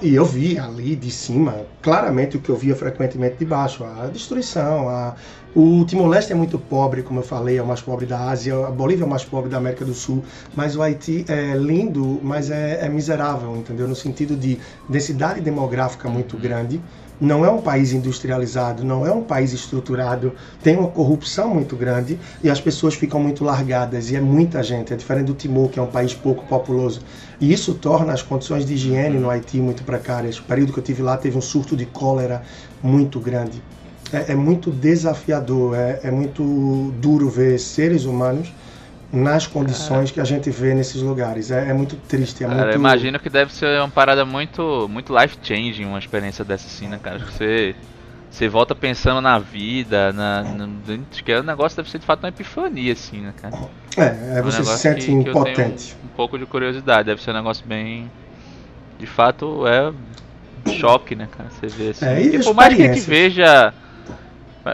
e eu vi ali de cima claramente o que eu via frequentemente de baixo, a destruição. A... O Timor-Leste é muito pobre, como eu falei, é o mais pobre da Ásia, a Bolívia é o mais pobre da América do Sul, mas o Haiti é lindo, mas é, é miserável, entendeu? No sentido de densidade demográfica muito grande, não é um país industrializado, não é um país estruturado, tem uma corrupção muito grande e as pessoas ficam muito largadas e é muita gente, é diferente do Timor, que é um país pouco populoso. E isso torna as condições de higiene no Haiti muito precárias. O período que eu tive lá teve um surto de cólera muito grande. É, é muito desafiador, é, é muito duro ver seres humanos nas condições que a gente vê nesses lugares. É, é muito triste, é Cara, eu muito... imagino que deve ser uma parada muito, muito life changing, uma experiência dessa assim, né, cara? Acho que Você, você volta pensando na vida, na, no, acho que o negócio deve ser de fato uma epifania, assim, né, cara? É, é, um você se negócio sente que- que impotente. Um, um pouco de curiosidade, deve ser um negócio bem. De fato, é choque, né, cara? Você vê assim. É, e por mais que a gente experiências. veja.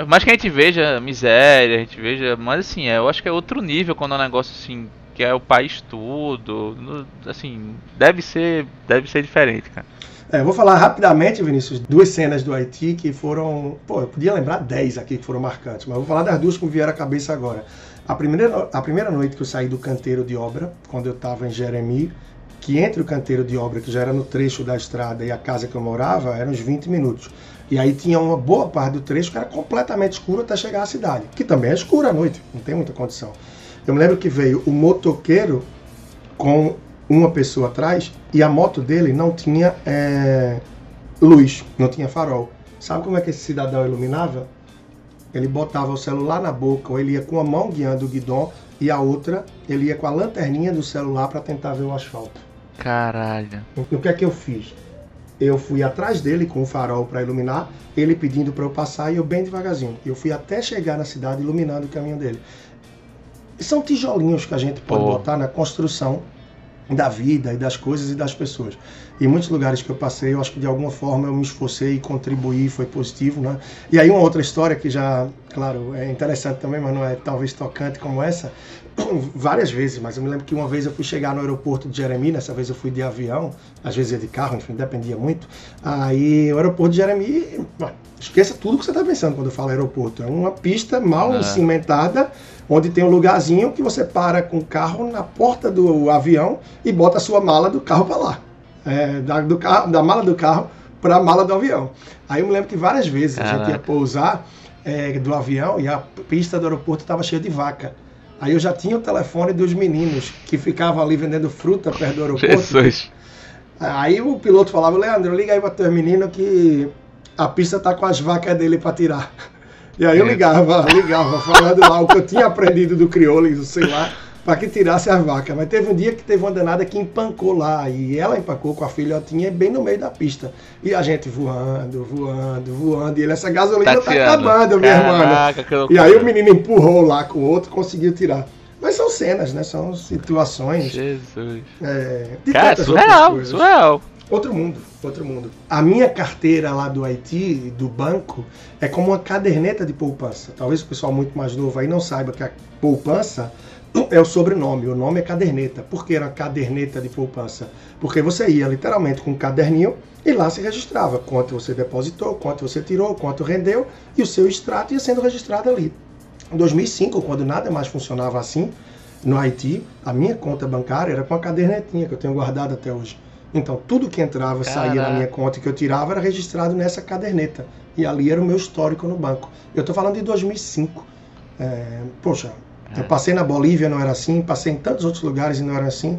Mais que a gente veja miséria, a gente veja. Mas assim, é, eu acho que é outro nível quando é um negócio assim. Que é o país tudo. no- assim, deve ser. Deve ser diferente, cara. É, eu vou falar rapidamente, Vinícius, duas cenas do Haiti que foram. Pô, eu podia lembrar 10 aqui que foram marcantes, mas eu vou falar das duas que me vieram à cabeça agora. A primeira, a primeira noite que eu saí do canteiro de obra, quando eu estava em Jeremi, que entre o canteiro de obra, que já era no trecho da estrada, e a casa que eu morava, eram uns 20 minutos. E aí tinha uma boa parte do trecho que era completamente escuro até chegar à cidade, que também é escuro à noite, não tem muita condição. Eu me lembro que veio o motoqueiro com uma pessoa atrás e a moto dele não tinha é, luz, não tinha farol. Sabe como é que esse cidadão iluminava? Ele botava o celular na boca, ou ele ia com a mão guiando o guidão e a outra ele ia com a lanterninha do celular para tentar ver o asfalto. Caralho. E o que é que eu fiz? Eu fui atrás dele com o farol para iluminar, ele pedindo para eu passar e eu bem devagarzinho. Eu fui até chegar na cidade iluminando o caminho dele. São tijolinhos que a gente pode Pô. botar na construção da vida e das coisas e das pessoas. Em muitos lugares que eu passei, eu acho que de alguma forma eu me esforcei e contribuí, foi positivo, né? E aí uma outra história que já, claro, é interessante também, mas não é talvez tocante como essa, várias vezes, mas eu me lembro que uma vez eu fui chegar no aeroporto de Jeremi, dessa vez eu fui de avião, às vezes ia de carro, enfim, dependia muito. Aí o aeroporto de Jeremi, esqueça tudo que você está pensando quando eu falo aeroporto. É uma pista mal É. cimentada, onde tem um lugarzinho que você para com o carro na porta do avião e bota a sua mala do carro para lá. É, da, do carro, da mala do carro para a mala do avião. Aí eu me lembro que várias vezes a gente ia Caraca. pousar é, do avião e a pista do aeroporto estava cheia de vaca. Aí eu já tinha o telefone dos meninos que ficavam ali vendendo fruta perto do aeroporto. Jesus. Aí o piloto falava, Leandro, liga aí para teu menino que a pista tá com as vacas dele para tirar. E aí eu É. ligava, ligava, falando lá o que eu tinha aprendido do crioulo, sei lá, para que tirasse as vacas. Mas teve um dia que teve uma danada que empancou lá, e ela empancou com a filhotinha bem no meio da pista. E a gente voando, voando, voando, e ele, essa gasolina tá Tateando. acabando, minha irmã. Caraca, que E aí o menino empurrou lá com o outro, conseguiu tirar. Mas são cenas, né? São situações. Jesus. É, de Cara, surreal, surreal. Outro mundo, outro mundo. A minha carteira lá do Haiti, do banco, é como uma caderneta de poupança. Talvez o pessoal muito mais novo aí não saiba que a poupança é o sobrenome, o nome é caderneta. Por que era caderneta de poupança? Porque você ia literalmente com um caderninho e lá se registrava quanto você depositou, quanto você tirou, quanto rendeu e o seu extrato ia sendo registrado ali. Em 2005, quando nada mais funcionava assim, no Haiti, a minha conta bancária era com a cadernetinha que eu tenho guardado até hoje. Então, tudo que entrava saía na minha conta e que eu tirava era registrado nessa caderneta. E ali era o meu histórico no banco. Eu estou falando de 2005. É, poxa, eu passei na Bolívia, não era assim. Passei em tantos outros lugares e não era assim.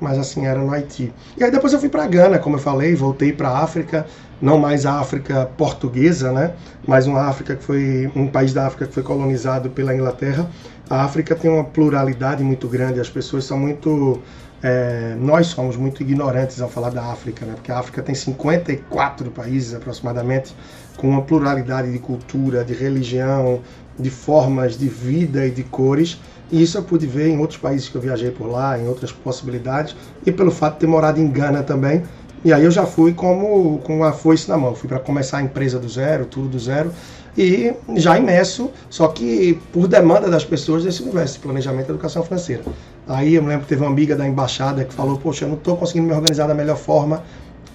mas assim era no Haiti. E aí depois eu fui para Gana, como eu falei, voltei para África, não mais a África portuguesa, né? Mas uma África que foi um país da África que foi colonizado pela Inglaterra. A África tem uma pluralidade muito grande, as pessoas são muito é, nós somos muito ignorantes ao falar da África, né? porque a África tem 54 países aproximadamente, com uma pluralidade de cultura, de religião, de formas de vida e de cores. E isso eu pude ver em outros países que eu viajei por lá, em outras possibilidades, e pelo fato de ter morado em Gana também. E aí eu já fui como com a foice na mão, fui para começar a empresa do zero, tudo do zero, e já imerso, só que por demanda das pessoas desse universo planejamento e educação financeira. Aí eu me lembro que teve uma amiga da embaixada que falou: Poxa, eu não estou conseguindo me organizar da melhor forma.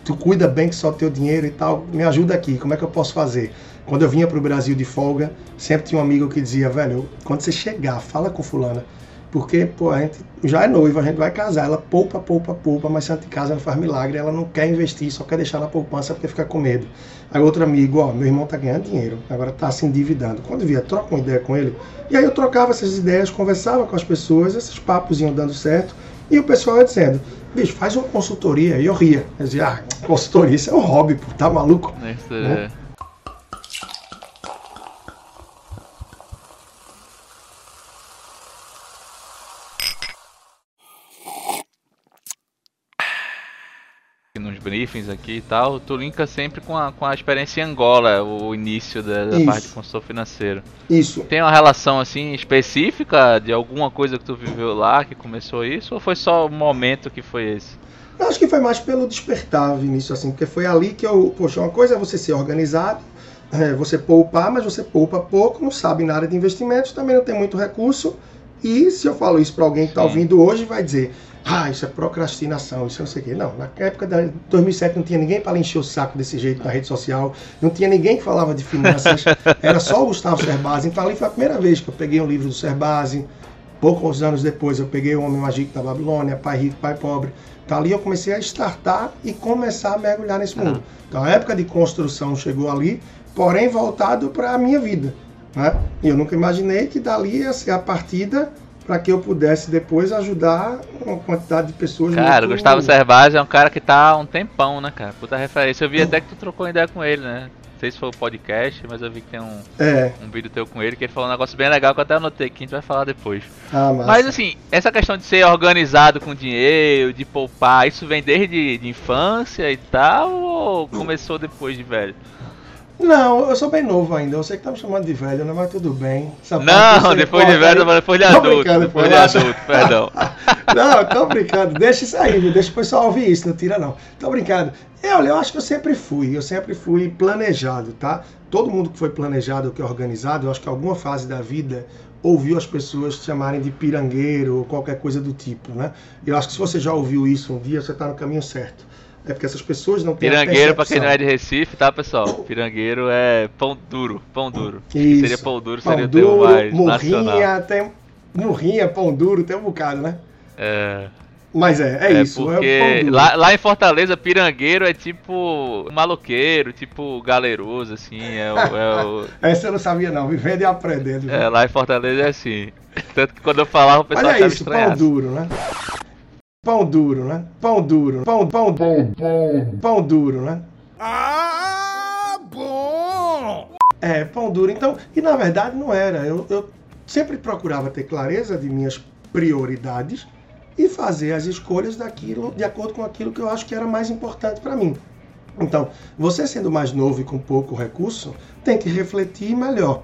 Tu cuida bem que só teu dinheiro e tal. Me ajuda aqui. Como é que eu posso fazer? Quando eu vinha para o Brasil de folga, sempre tinha um amigo que dizia: Velho, quando você chegar, fala com fulana. Porque, pô, a gente já é noiva, a gente vai casar. Ela poupa, poupa, poupa, mas se a gente casa não faz milagre. Ela não quer investir, só quer deixar na poupança porque fica com medo. Aí outro amigo, ó, meu irmão tá ganhando dinheiro, agora tá se endividando. Quando via, troca uma ideia com ele. E aí eu trocava essas ideias, conversava com as pessoas, esses papos iam dando certo. E o pessoal ia dizendo, bicho, faz uma consultoria. E eu ria. Eu dizia, ah, consultoria, isso é um hobby, pô, tá maluco? Isso Né? Nos briefings aqui e tal, tu linka sempre com a, com a experiência em Angola, o início da, da parte de consultor financeiro. Isso. Tem uma relação assim específica de alguma coisa que tu viveu lá que começou isso ou foi só o momento que foi esse? Eu acho que foi mais pelo despertar, Vinícius, assim, porque foi ali que eu. Poxa, uma coisa é você ser organizado, é, você poupar, mas você poupa pouco, não sabe nada de investimentos, também não tem muito recurso. E se eu falo isso para alguém que está ouvindo hoje, vai dizer: ah, isso é procrastinação, isso é não sei o quê. Não, na época de 2007 não tinha ninguém para encher o saco desse jeito na rede social, não tinha ninguém que falava de finanças, era só o Gustavo Cerbasi. Então ali foi a primeira vez que eu peguei um livro do Cerbasi. Poucos anos depois eu peguei O Homem Mágico da Babilônia, Pai Rico, Pai Pobre. Então ali eu comecei a startar e começar a mergulhar nesse mundo. Então a época de construção chegou ali, porém voltado para a minha vida. Né? E eu nunca imaginei que dali ia ser a partida para que eu pudesse depois ajudar uma quantidade de pessoas. Cara, o muito- Gustavo Cerbasi é um cara que tá há um tempão, né, cara? Puta referência. Eu vi até que tu trocou ideia com ele, né? Não sei se foi o podcast, mas eu vi que tem um, É, um vídeo teu com ele que ele falou um negócio bem legal que eu até anotei que a gente vai falar depois. ah. Mas assim, essa questão de ser organizado com dinheiro, de poupar, isso vem desde de infância e tal, ou começou depois de velho? Não, eu sou bem novo ainda. Eu sei que tá me chamando de velho, né? Mas tudo bem. Essa Não, depois de velho, mas depois de adulto. Depois de adulto, perdão. Não, eu tô brincando. Deixa isso aí, viu? deixa o pessoal ouvir isso, não tira não. Tô brincando. É, olha, eu acho que eu sempre fui, eu sempre fui planejado, tá? Todo mundo que foi planejado, que é organizado, eu acho que alguma fase da vida ouviu as pessoas te chamarem de pirangueiro ou qualquer coisa do tipo, né? Eu acho que se você já ouviu isso um dia, você tá no caminho certo. É porque essas pessoas não têm Pirangueiro, pra quem não é de Recife, tá, pessoal? Pirangueiro é pão duro, pão duro. Isso. Seria pão duro, Pão seria o termo duro, mais nacional. murrinha, tem murrinha, pão duro, tem um bocado, né? É, Mas é, é, é isso. é o porque duro. lá, lá em Fortaleza, pirangueiro é tipo maloqueiro, tipo galeroso, assim. É, o- é o- Essa eu não sabia não, vivendo e aprendendo. é, lá em Fortaleza é assim. Tanto que quando eu falava, o Mas pessoal é achava isso, pão duro, né? Pão duro, né? Pão duro. Pão, pão, pão, pão, pão duro, né? Ah, bom! É, pão duro. Então, e na verdade não era. Eu, eu sempre procurava ter clareza de minhas prioridades e fazer as escolhas daquilo de acordo com aquilo que eu acho que era mais importante para mim. Então, você sendo mais novo e com pouco recurso, tem que refletir melhor.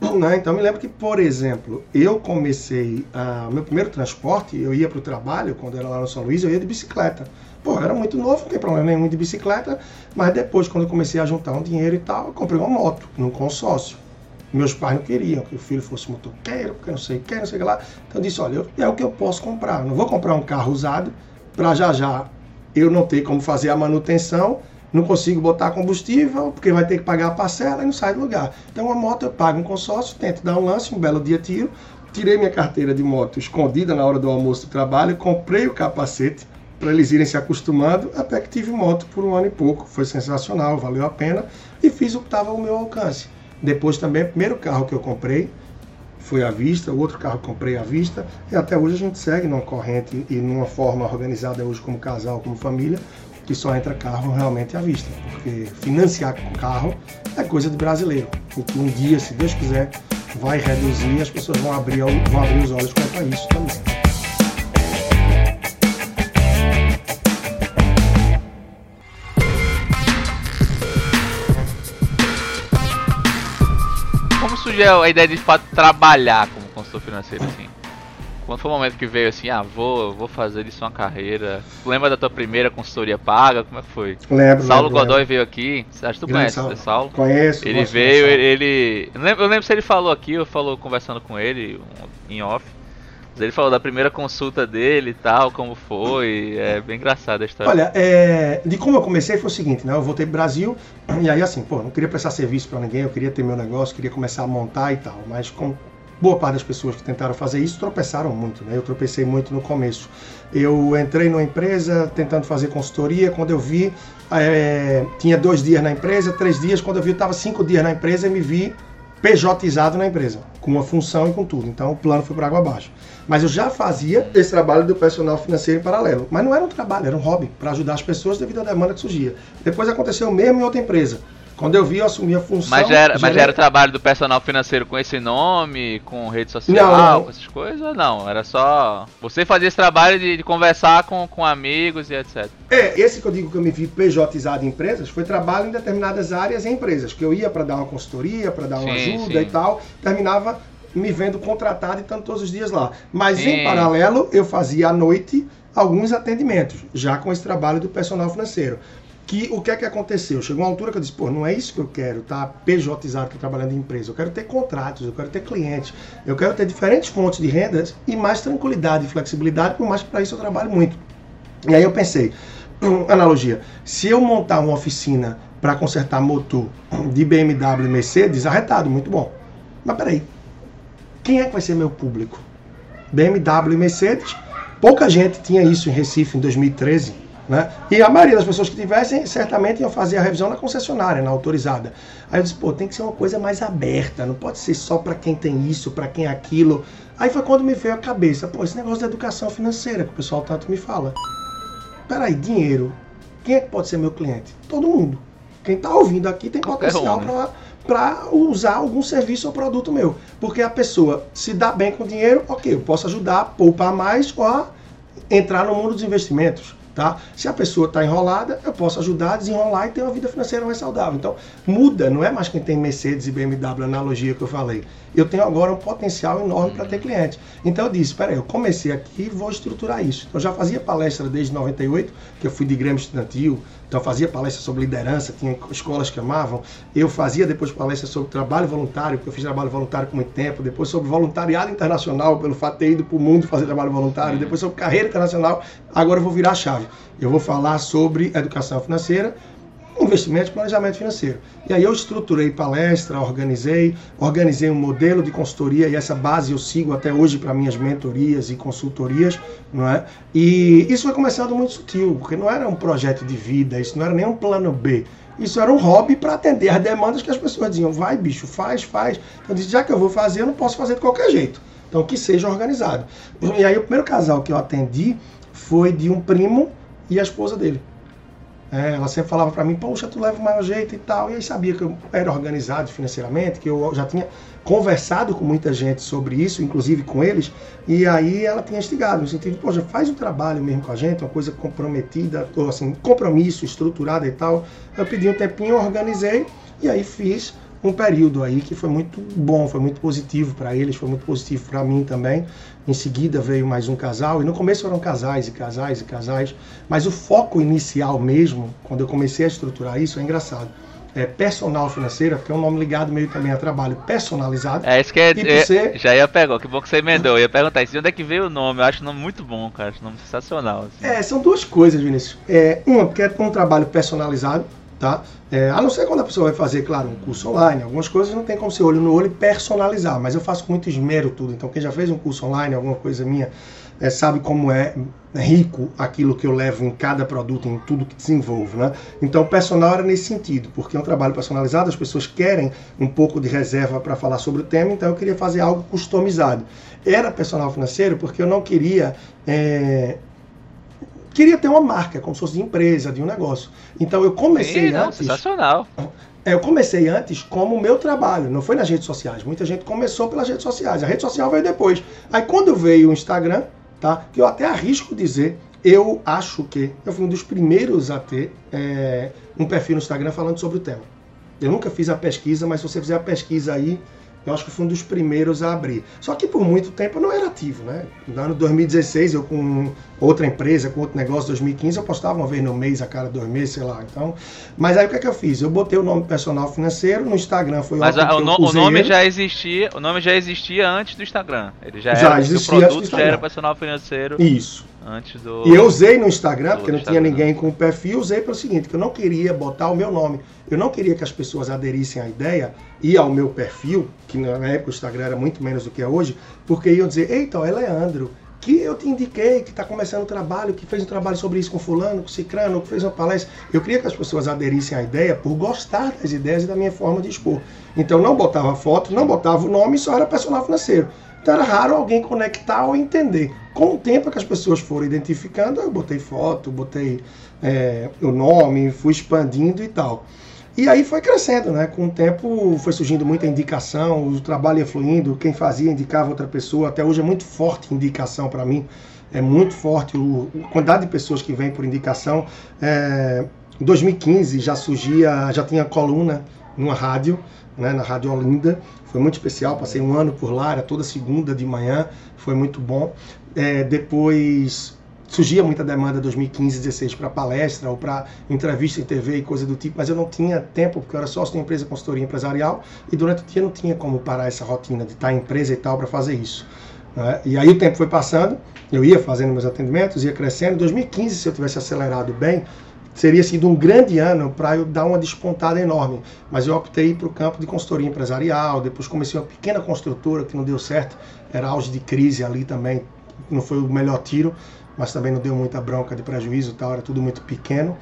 Né? Então, me lembro que, por exemplo, eu comecei a, meu primeiro transporte, eu ia para o trabalho, quando era lá no São Luís, eu ia de bicicleta. Pô, eu era muito novo, não tem problema nenhum de bicicleta, mas depois, quando eu comecei a juntar um dinheiro e tal, eu comprei uma moto, num consórcio. Meus pais não queriam que o filho fosse motoqueiro, porque não sei o que, não sei o que lá. Então eu disse, olha, eu- é o que eu posso comprar. Não vou comprar um carro usado para já já eu não ter como fazer a manutenção, não consigo botar combustível, porque vai ter que pagar a parcela e não sai do lugar. Então uma moto eu pago um consórcio, tento dar um lance, um belo dia tiro, tirei minha carteira de moto escondida na hora do almoço do trabalho, comprei o capacete para eles irem se acostumando, até que tive moto por um ano e pouco. Foi sensacional, valeu a pena e fiz o que estava ao meu alcance. Depois também, o primeiro carro que eu comprei, foi à vista, o outro carro comprei à vista, e até hoje a gente segue numa corrente e numa forma organizada hoje como casal, como família, que só entra carro realmente à vista, porque financiar com carro é coisa de brasileiro. O que um dia, se Deus quiser, vai reduzir e as pessoas vão abrir, vão abrir os olhos quanto a isso também. Como surgiu a ideia de, de fato trabalhar como consultor financeiro assim? Quando foi o momento que veio assim, ah, vou, vou fazer isso uma carreira. Lembra da tua primeira consultoria paga? Como é que foi? Lembro. Saulo lembro, Godoy lembro. veio aqui, acho que tu Grande conhece, Saulo. Saulo? Conheço. Ele veio, ele. ele- Eu, lembro, eu lembro se ele falou aqui, eu falou conversando com ele em off. Mas ele falou da primeira consulta dele e tal, como foi. É bem engraçada a história. Olha, é, de como eu comecei foi o seguinte, né? Eu voltei pro Brasil e aí assim, pô, não queria prestar serviço para ninguém, eu queria ter meu negócio, queria começar a montar e tal, mas com boa parte das pessoas que tentaram fazer isso tropeçaram muito, né? Eu tropecei muito no começo. Eu entrei numa empresa tentando fazer consultoria, quando eu vi, é, tinha dois dias na empresa, três dias, quando eu vi, eu estava cinco dias na empresa e me vi PJizado na empresa, com uma função e com tudo. Então o plano foi para água abaixo. Mas eu já fazia esse trabalho do personal financeiro em paralelo. Mas não era um trabalho, era um hobby, para ajudar as pessoas devido à demanda que surgia. Depois aconteceu o mesmo em outra empresa. Quando eu vi, eu assumi a função. Mas já era, mas já era o trabalho do personal financeiro com esse nome, com rede social, Não, com essas coisas? Não, era só. Você fazia esse trabalho de, de conversar com, com amigos e etc. É, esse que eu digo que eu me vi PJizado em empresas foi trabalho em determinadas áreas em empresas, que eu ia para dar uma consultoria, para dar uma Sim, ajuda sim. e tal, terminava me vendo contratado e estando todos os dias lá. Mas Sim. em paralelo, eu fazia à noite alguns atendimentos, já com esse trabalho do personal financeiro. Que o que é que aconteceu? Chegou uma altura que eu disse, pô, não é isso que eu quero, tá? PJizado, trabalhando em empresa. Eu quero ter contratos, eu quero ter clientes, eu quero ter diferentes fontes de rendas e mais tranquilidade e flexibilidade, por mais que para isso eu trabalho muito. E aí eu pensei, hum, analogia, se eu montar uma oficina para consertar motor de BMW e Mercedes, arretado, muito bom. Mas peraí, quem é que vai ser meu público? BMW e Mercedes, pouca gente tinha isso em Recife em 2013, né? E a maioria das pessoas que tivessem, certamente iam fazer a revisão na concessionária, na autorizada. Aí eu disse, pô, tem que ser uma coisa mais aberta, não pode ser só para quem tem isso, para quem aquilo. Aí foi quando me veio a cabeça, pô, esse negócio da educação financeira que o pessoal tanto me fala. Peraí, dinheiro. Quem é que pode ser meu cliente? Todo mundo. Quem está ouvindo aqui tem Qualquer potencial um, né? para usar algum serviço ou produto meu. Porque a pessoa se dá bem com dinheiro, ok, eu posso ajudar a poupar mais ou a entrar no mundo dos investimentos. Tá? Se a pessoa está enrolada, eu posso ajudar a desenrolar e ter uma vida financeira mais saudável. Então, muda, não é mais quem tem Mercedes e BMW, a analogia que eu falei. Eu tenho agora um potencial enorme para ter clientes. Então eu disse, peraí, eu comecei aqui e vou estruturar isso. Então, eu já fazia palestra desde 98, que eu fui de Grêmio Estudantil, então eu fazia palestra sobre liderança, tinha escolas que amavam. Eu fazia depois palestra sobre trabalho voluntário, porque eu fiz trabalho voluntário por muito tempo, depois sobre voluntariado internacional, pelo fato de ter ido para o mundo fazer trabalho voluntário, depois sobre carreira internacional. Agora eu vou virar a chave. Eu vou falar sobre educação financeira, investimento e planejamento financeiro. E aí eu estruturei palestra, organizei, organizei um modelo de consultoria e essa base eu sigo até hoje para minhas mentorias e consultorias, não é? E isso foi começando muito sutil, porque não era um projeto de vida, isso não era nem um plano B. Isso era um hobby para atender as demandas que as pessoas diziam, vai bicho, faz, faz. Então eu disse, já que eu vou fazer, eu não posso fazer de qualquer jeito. Então que seja organizado. E aí o primeiro casal que eu atendi foi de um primo e a esposa dele. É, ela sempre falava para mim, poxa, tu leva o maior jeito e tal. E aí sabia que eu era organizado financeiramente, que eu já tinha conversado com muita gente sobre isso, inclusive com eles. E aí ela tinha instigado, no sentido, poxa, faz um trabalho mesmo com a gente, uma coisa comprometida, ou assim, compromisso, estruturada e tal. Eu pedi um tempinho, organizei e aí fiz um período aí que foi muito bom, foi muito positivo para eles, foi muito positivo para mim também. Em seguida veio mais um casal, e no começo eram casais e casais e casais, mas o foco inicial mesmo, quando eu comecei a estruturar isso, é engraçado. É personal financeira, porque é um nome ligado meio também a trabalho personalizado. É isso que é, E é- você- já ia pegar, que bom que você emendou. Eu ia perguntar isso, de onde é que veio o nome? Eu acho o nome muito bom, cara. Acho o nome sensacional. assim. É, são duas coisas, Vinícius. É, uma, porque é um trabalho personalizado, tá? É, a não ser quando a pessoa vai fazer, claro, um curso online, algumas coisas não tem como ser olho no olho e personalizar, mas eu faço com muito esmero tudo. Então, quem já fez um curso online, alguma coisa minha, é, sabe como é rico aquilo que eu levo em cada produto, em tudo que desenvolvo, né? Então, personal era nesse sentido, porque é um trabalho personalizado, as pessoas querem um pouco de reserva para falar sobre o tema, então eu queria fazer algo customizado. Era personal financeiro porque eu não queria é, queria ter uma marca, como se fosse de empresa, de um negócio. Então eu comecei Sim, não, antes. sensacional. É, eu comecei antes como o meu trabalho, não foi nas redes sociais. Muita gente começou pelas redes sociais. A rede social veio depois. Aí quando veio o Instagram, tá? Que eu até arrisco dizer, eu acho que eu fui um dos primeiros a ter é, um perfil no Instagram falando sobre o tema. Eu nunca fiz a pesquisa, mas se você fizer a pesquisa aí, eu acho que fui um dos primeiros a abrir. Só que por muito tempo eu não era ativo, né? No ano 2016, eu com outra empresa, com outro negócio, 2015, eu postava uma vez no mês, a cada dois meses, sei lá. Então, mas aí o que é que eu fiz? Eu botei o nome personal financeiro, no Instagram foi Mas a- o, no- o nome já existia, o nome já existia antes do Instagram. Ele já, Já era, existia o antes do produto já era personal financeiro Isso. Antes do. E eu usei no Instagram, porque não tinha Instagram. ninguém com perfil, usei pelo seguinte, que eu não queria botar o meu nome. Eu não queria que as pessoas aderissem à ideia e ao meu perfil, que na época o Instagram era muito menos do que é hoje, porque iam dizer, eita, é Leandro, que eu te indiquei, que está começando o trabalho, que fez um trabalho sobre isso com fulano, com cicrano, que fez uma palestra. Eu queria que as pessoas aderissem à ideia por gostar das ideias e da minha forma de expor. Então não botava foto, não botava o nome, só era personal financeiro. Então era raro alguém conectar ou entender. Com o tempo que as pessoas foram identificando, eu botei foto, botei é, o nome, fui expandindo e tal. E aí foi crescendo, né? Com o tempo foi surgindo muita indicação, o trabalho ia fluindo, quem fazia indicava outra pessoa. Até hoje é muito forte indicação para mim, é muito forte o, a quantidade de pessoas que vêm por indicação. É, em 2015 já surgia, já tinha coluna numa rádio, né, na Rádio Olinda. Foi muito especial, passei um ano por lá, era toda segunda de manhã, foi muito bom. É, depois surgia muita demanda 2015, 16 para palestra ou para entrevista em TV e coisa do tipo, mas eu não tinha tempo porque eu era sócio de uma empresa consultoria empresarial e durante o dia não tinha como parar essa rotina de estar em empresa e tal para fazer isso. né? E aí o tempo foi passando, eu ia fazendo meus atendimentos, ia crescendo. Em 2015, se eu tivesse acelerado bem, seria sido um grande ano para eu dar uma despontada enorme. Mas eu optei para o campo de consultoria empresarial, depois comecei uma pequena construtora que não deu certo, era auge de crise ali também, não foi o melhor tiro, mas também não deu muita bronca de prejuízo e tal, era tudo muito pequeno.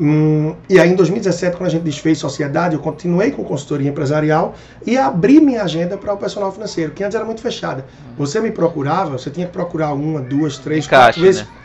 Hum, e aí em 2017, quando a gente desfez sociedade, eu continuei com consultoria empresarial e abri minha agenda para o personal financeiro, que antes era muito fechada. Você me procurava, você tinha que procurar uma, duas, três, Encaixe, quatro vezes né?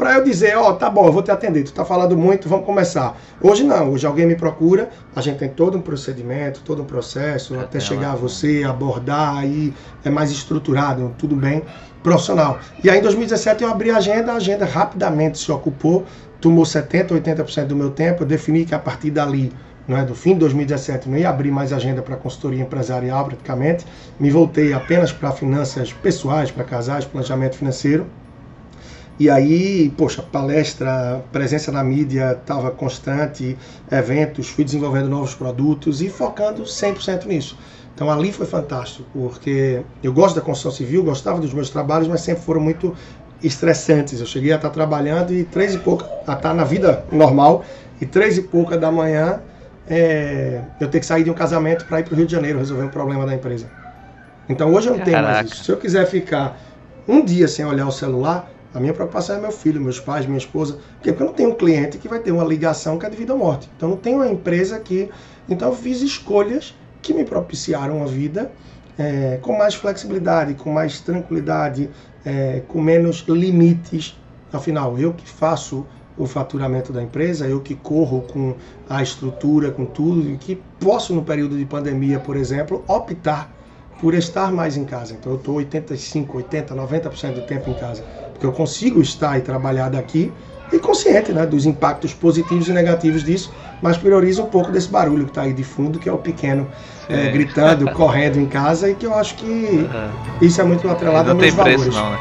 Para eu dizer, ó, tá bom, eu vou te atender, tu tá falando muito, vamos começar. Hoje não, hoje alguém me procura, a gente tem todo um procedimento, todo um processo, Já até tem chegar lá. a você, abordar, aí é mais estruturado, tudo bem, profissional. E aí em 2017 eu abri a agenda, a agenda rapidamente se ocupou, tomou 70, 80% do meu tempo, eu defini que a partir dali, não é, do fim de 2017, não ia abrir mais agenda para consultoria empresarial praticamente, me voltei apenas para finanças pessoais, para casais, planejamento financeiro. E aí, poxa, palestra, presença na mídia estava constante, eventos, fui desenvolvendo novos produtos e focando 100% nisso. Então ali foi fantástico, porque eu gosto da construção civil, gostava dos meus trabalhos, mas sempre foram muito estressantes. Eu cheguei a estar trabalhando e três e pouca, a estar na vida normal, e três e pouca da manhã é, eu ter que sair de um casamento para ir para o Rio de Janeiro resolver um problema da empresa. Então hoje eu não tenho mais isso. Se eu quiser ficar um dia sem olhar o celular, a minha preocupação é meu filho, meus pais, minha esposa. Por quê? Porque eu não tenho um cliente que vai ter uma ligação que é de vida ou morte. Então não tenho uma empresa que. Então eu fiz escolhas que me propiciaram uma vida é, com mais flexibilidade, com mais tranquilidade, é, com menos limites. Afinal, eu que faço o faturamento da empresa, eu que corro com a estrutura, com tudo, e que posso, no período de pandemia, por exemplo, optar por estar mais em casa. Então eu estou 85, 80, 90% do tempo em casa. Porque eu consigo estar e trabalhar daqui e consciente né, dos impactos positivos e negativos disso, mas priorizo um pouco desse barulho que está aí de fundo, que é o pequeno é, Sim. gritando, correndo em casa, e que eu acho que Uhum. isso é muito atrelado aos meus preço valores. não, né?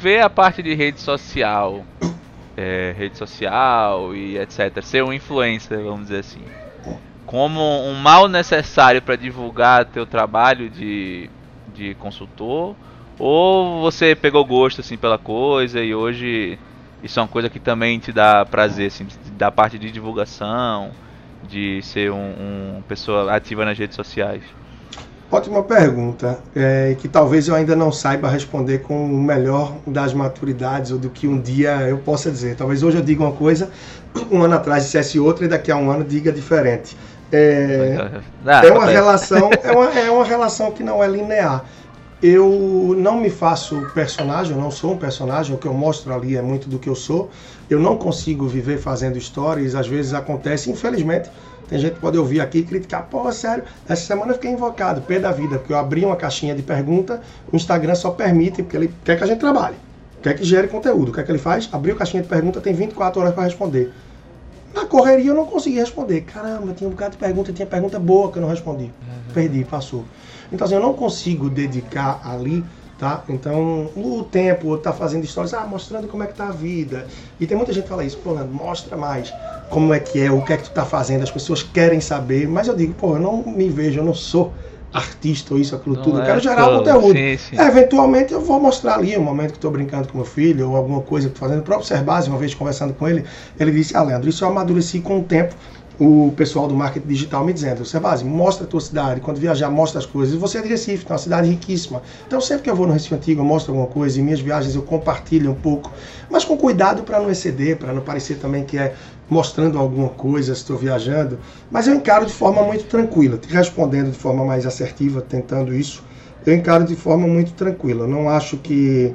Vê a parte de rede social, é, rede social e etc. Ser um influencer, vamos dizer assim, como um mal necessário para divulgar teu trabalho de, de consultor? Ou você pegou gosto assim pela coisa e hoje isso é uma coisa que também te dá prazer, assim, da parte de divulgação, de ser um, um pessoa ativa nas redes sociais? Ótima pergunta, é, que talvez eu ainda não saiba responder com o melhor das maturidades ou do que um dia eu possa dizer. Talvez hoje eu diga uma coisa, um ano atrás dissesse outra e daqui a um ano diga diferente. É, ah, é uma relação, é uma, é uma relação que não é linear. Eu não me faço personagem, eu não sou um personagem, o que eu mostro ali é muito do que eu sou. Eu não consigo viver fazendo stories, às vezes acontece, infelizmente, tem gente que pode ouvir aqui e criticar, pô, sério, essa semana eu fiquei invocado, pé da vida, porque eu abri uma caixinha de pergunta, o Instagram só permite, porque ele quer que a gente trabalhe, quer que gere conteúdo. O que é que ele faz? Abriu a caixinha de pergunta, tem 24 horas para responder. Na correria eu não consegui responder. Caramba, tinha um bocado de pergunta, tinha pergunta boa que eu não respondi. Uhum. Perdi, passou. Então assim, eu não consigo dedicar ali tá? Então, o tempo tá fazendo histórias, ah, mostrando como é que tá a vida. E tem muita gente que fala isso, pô, mostra mais como é que é, o que é que tu tá fazendo, as pessoas querem saber, mas eu digo, pô, eu não me vejo, eu não sou artista ou isso, aquilo não tudo, eu é quero gerar todo. conteúdo. Sim, sim. É, eventualmente eu vou mostrar ali um momento que estou brincando com meu filho ou alguma coisa que estou fazendo. O próprio Serbasi, uma vez conversando com ele, ele disse, ah, Leandro, isso eu amadureci com o tempo o pessoal do marketing digital me dizendo, Sebase, mostra a tua cidade, quando viajar, mostra as coisas. E você é de Recife, é uma cidade riquíssima. Então sempre que eu vou no Recife Antigo, eu mostro alguma coisa, em minhas viagens eu compartilho um pouco, mas com cuidado para não exceder, para não parecer também que é mostrando alguma coisa, estou viajando. Mas eu encaro de forma muito tranquila, te respondendo de forma mais assertiva, tentando isso, eu encaro de forma muito tranquila. Eu não acho que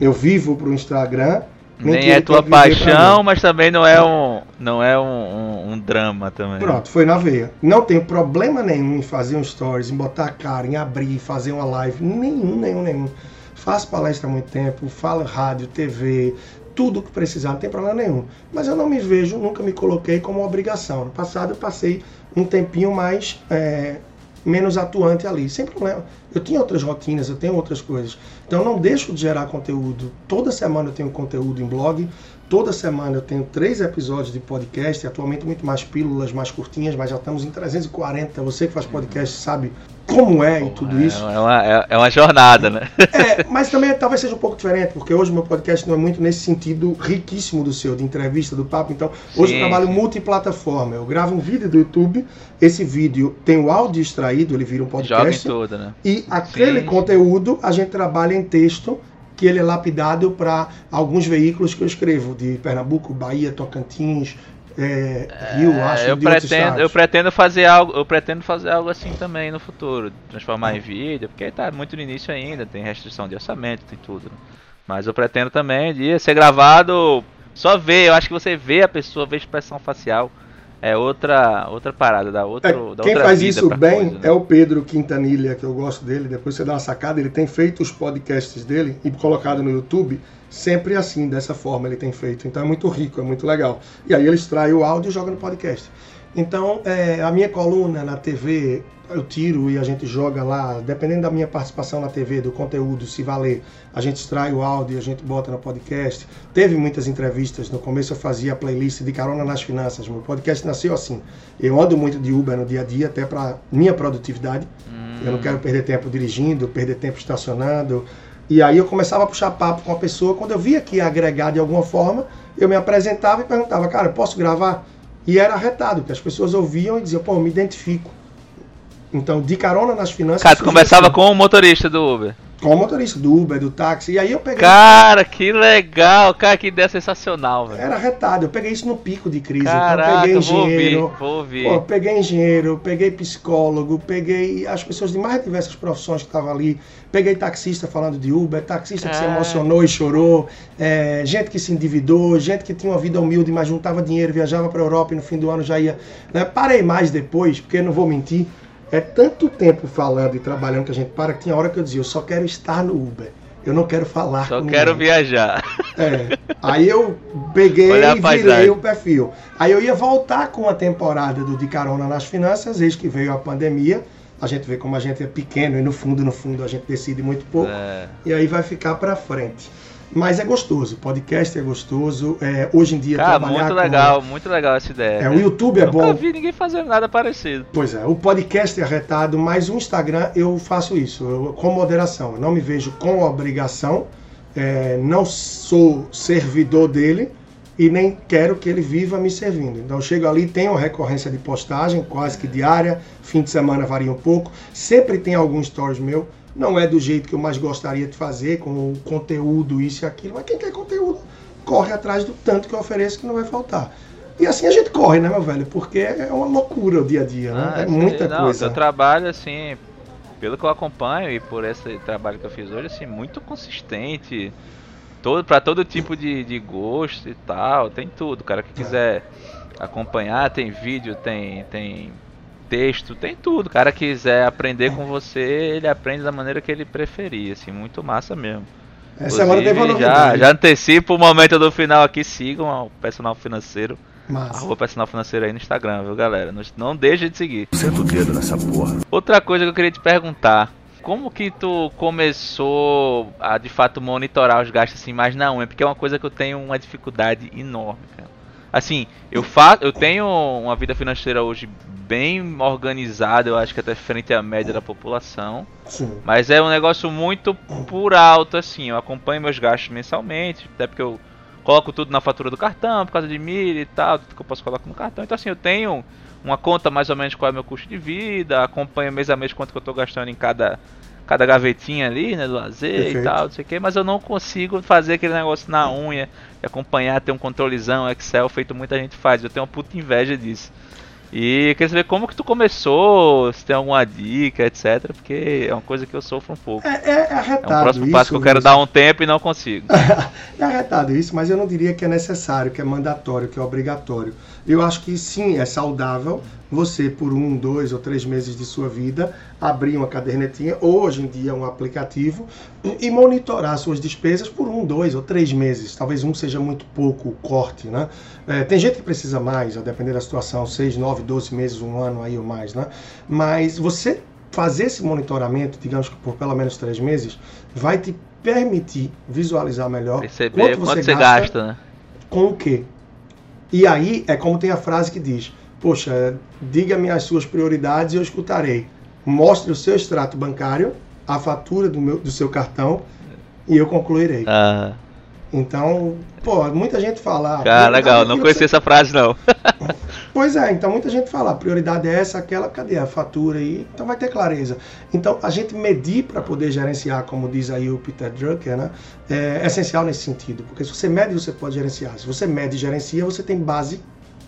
eu vivo para o Instagram, nem é tua paixão, mas também não é um, não é um, um, um, drama também. Pronto, foi na veia. Não tenho problema nenhum em fazer um stories, em botar a cara, em abrir, fazer uma live. Nenhum, nenhum, nenhum. Faço palestra há muito tempo, falo rádio, TV, tudo que precisar, não tem problema nenhum. Mas eu não me vejo, nunca me coloquei como obrigação. No passado eu passei um tempinho mais é, menos atuante ali, sem problema. Eu tinha outras rotinas, eu tenho outras coisas. Então eu não deixo de gerar conteúdo. Toda semana eu tenho conteúdo em blog, toda semana eu tenho três episódios de podcast, atualmente muito mais pílulas, mais curtinhas, mas já estamos em 340. Você que faz podcast sabe como é e tudo é, isso. É uma, é, é uma jornada, né? É, mas também talvez seja um pouco diferente, porque hoje o meu podcast não é muito nesse sentido riquíssimo do seu, de entrevista, do papo. Então, hoje sim, eu trabalho sim. multiplataforma. Eu gravo um vídeo do YouTube, esse vídeo tem o áudio extraído, ele vira um podcast. Joga em toda, né? E aquele sim. conteúdo a gente trabalha em texto que ele é lapidado para alguns veículos que eu escrevo, de Pernambuco, Bahia, Tocantins, é, Rio, é, acho eu pretendo, eu pretendo fazer algo, eu pretendo fazer algo assim também no futuro, transformar em vídeo, porque está muito no início ainda, tem restrição de orçamento, tem tudo. Mas eu pretendo também de ser gravado, só ver, eu acho que você vê a pessoa, vê a expressão facial é outra outra parada, da outra, é, da quem outra faz isso bem coisa, né? é o Pedro Quintanilha, que eu gosto dele. Depois você dá uma sacada, ele tem feito os podcasts dele e colocado no YouTube sempre assim, dessa forma ele tem feito. Então é muito rico, é muito legal. E aí ele extrai o áudio e joga no podcast. Então, é, a minha coluna na TV, eu tiro e a gente joga lá, dependendo da minha participação na TV, do conteúdo, se valer, a gente extrai o áudio e a gente bota no podcast. Teve muitas entrevistas, no começo eu fazia a playlist de Carona nas Finanças, meu podcast nasceu assim. Eu ando muito de Uber no dia a dia, até para minha produtividade. Hum. Eu não quero perder tempo dirigindo, perder tempo estacionando. E aí eu começava a puxar papo com a pessoa, quando eu via que ia agregar de alguma forma, eu me apresentava e perguntava, cara, posso gravar? E era retado, porque as pessoas ouviam e diziam, pô, me identifico. Então, de carona nas finanças. Cara, tu começava assim. com o motorista do Uber. Com o motorista do Uber, do táxi. E aí eu peguei. Cara, que legal! Cara, que ideia sensacional, velho. Era retado. Eu peguei isso no pico de crise. Caraca, então, peguei engenheiro. Vou ouvir, vou ouvir. Pô, peguei engenheiro, peguei psicólogo, peguei as pessoas de mais diversas profissões que estavam ali. Peguei taxista falando de Uber, taxista que se emocionou e chorou, é, gente que se endividou, gente que tinha uma vida humilde, mas juntava dinheiro, viajava para a Europa e no fim do ano já ia. Né? Parei mais depois, porque não vou mentir é tanto tempo falando e trabalhando que a gente para que tinha hora que eu dizia, eu só quero estar no Uber. Eu não quero falar Só quero ninguém. viajar. É. Aí eu peguei e virei o perfil. Aí eu ia voltar com a temporada do De Carona nas Finanças, desde que veio a pandemia. A gente vê como a gente é pequeno e no fundo, no fundo, a gente decide muito pouco. É. E aí vai ficar para frente. Mas é gostoso, podcast é gostoso. É, hoje em dia Cara, trabalhar muito com- legal, muito legal essa ideia. É, o YouTube é Nunca bom. vi ninguém fazendo nada parecido. Pois é, o podcast é arretado, mas o Instagram eu faço isso, eu- com moderação. Eu não me vejo com obrigação, é, não sou servidor dele e nem quero que ele viva me servindo. Então eu chego ali, tenho uma recorrência de postagem, quase que diária, fim de semana varia um pouco, sempre tem algum stories meu. Não é do jeito que eu mais gostaria de fazer, com o conteúdo, isso e aquilo, mas quem quer conteúdo corre atrás do tanto que eu ofereço que não vai faltar. E assim a gente corre, né, meu velho? Porque é uma loucura o dia a dia, né? Ah, é muita não, coisa. Seu trabalho, assim, pelo que eu acompanho e por esse trabalho que eu fiz hoje, assim, muito consistente. Todo, pra todo tipo de, de gosto e tal, tem tudo. O cara que quiser acompanhar, tem vídeo, tem, tem texto, tem tudo. O cara que quiser aprender com você, ele aprende da maneira que ele preferir, assim, muito massa mesmo. Essa semana teve uma Inclusive, já, já antecipo o momento do final aqui, sigam o personal financeiro, Massa. arroba personal financeiro aí no Instagram, viu galera? Não, não deixe de seguir. Senta o dedo nessa porra. Outra coisa que eu queria te perguntar. Como que tu começou a de fato monitorar os gastos assim mais na unha? Porque é uma coisa que eu tenho uma dificuldade enorme, cara. Assim, eu faço, eu tenho uma vida financeira hoje bem organizada, eu acho que até frente à média da população. Sim. Mas é um negócio muito por alto, assim. Eu acompanho meus gastos mensalmente, até porque eu coloco tudo na fatura do cartão, por causa de milha e tal, tudo que eu posso colocar no cartão. Então, assim, eu tenho uma conta mais ou menos qual é o meu custo de vida, acompanho mês a mês quanto que eu tô gastando em cada, cada gavetinha ali, né, do lazer e Perfeito. tal, não sei o que, mas eu não consigo fazer aquele negócio na unha, acompanhar, ter um controlezão, Excel, feito muita gente faz. Eu tenho uma puta inveja disso. E queria saber como que tu começou, se tem alguma dica, etc. Porque é uma coisa que eu sofro um pouco. É, é, é É arretado um próximo isso, passo que eu quero Wilson. dar um tempo e não consigo. É arretado isso, mas eu não diria que é necessário, que é mandatório, que é obrigatório. Eu acho que sim, é saudável você, por um, dois ou três meses de sua vida, abrir uma cadernetinha, ou hoje em dia um aplicativo, e monitorar suas despesas por um, dois ou três meses. Talvez um seja muito pouco o corte, né? É, tem gente que precisa mais, a depender da situação, seis, nove, doze meses, um ano aí ou mais, né? Mas você fazer esse monitoramento, digamos que por pelo menos três meses, vai te permitir visualizar melhor Perceber quanto você gasta, né? com o quê? E aí é como tem a frase que diz: Poxa, diga-me as suas prioridades e eu escutarei. Mostre o seu extrato bancário, a fatura do, meu, do seu cartão e eu concluirei. Ah, Então, pô, muita gente fala. ah, é legal. Não conhecia que essa frase, não. Pois é, então muita gente fala: a prioridade é essa, aquela, cadê a fatura aí? Então vai ter clareza. Então a gente medir para poder gerenciar, como diz aí o Peter Drucker, né? É essencial nesse sentido. Porque se você mede, você pode gerenciar. Se você mede e gerencia, você tem base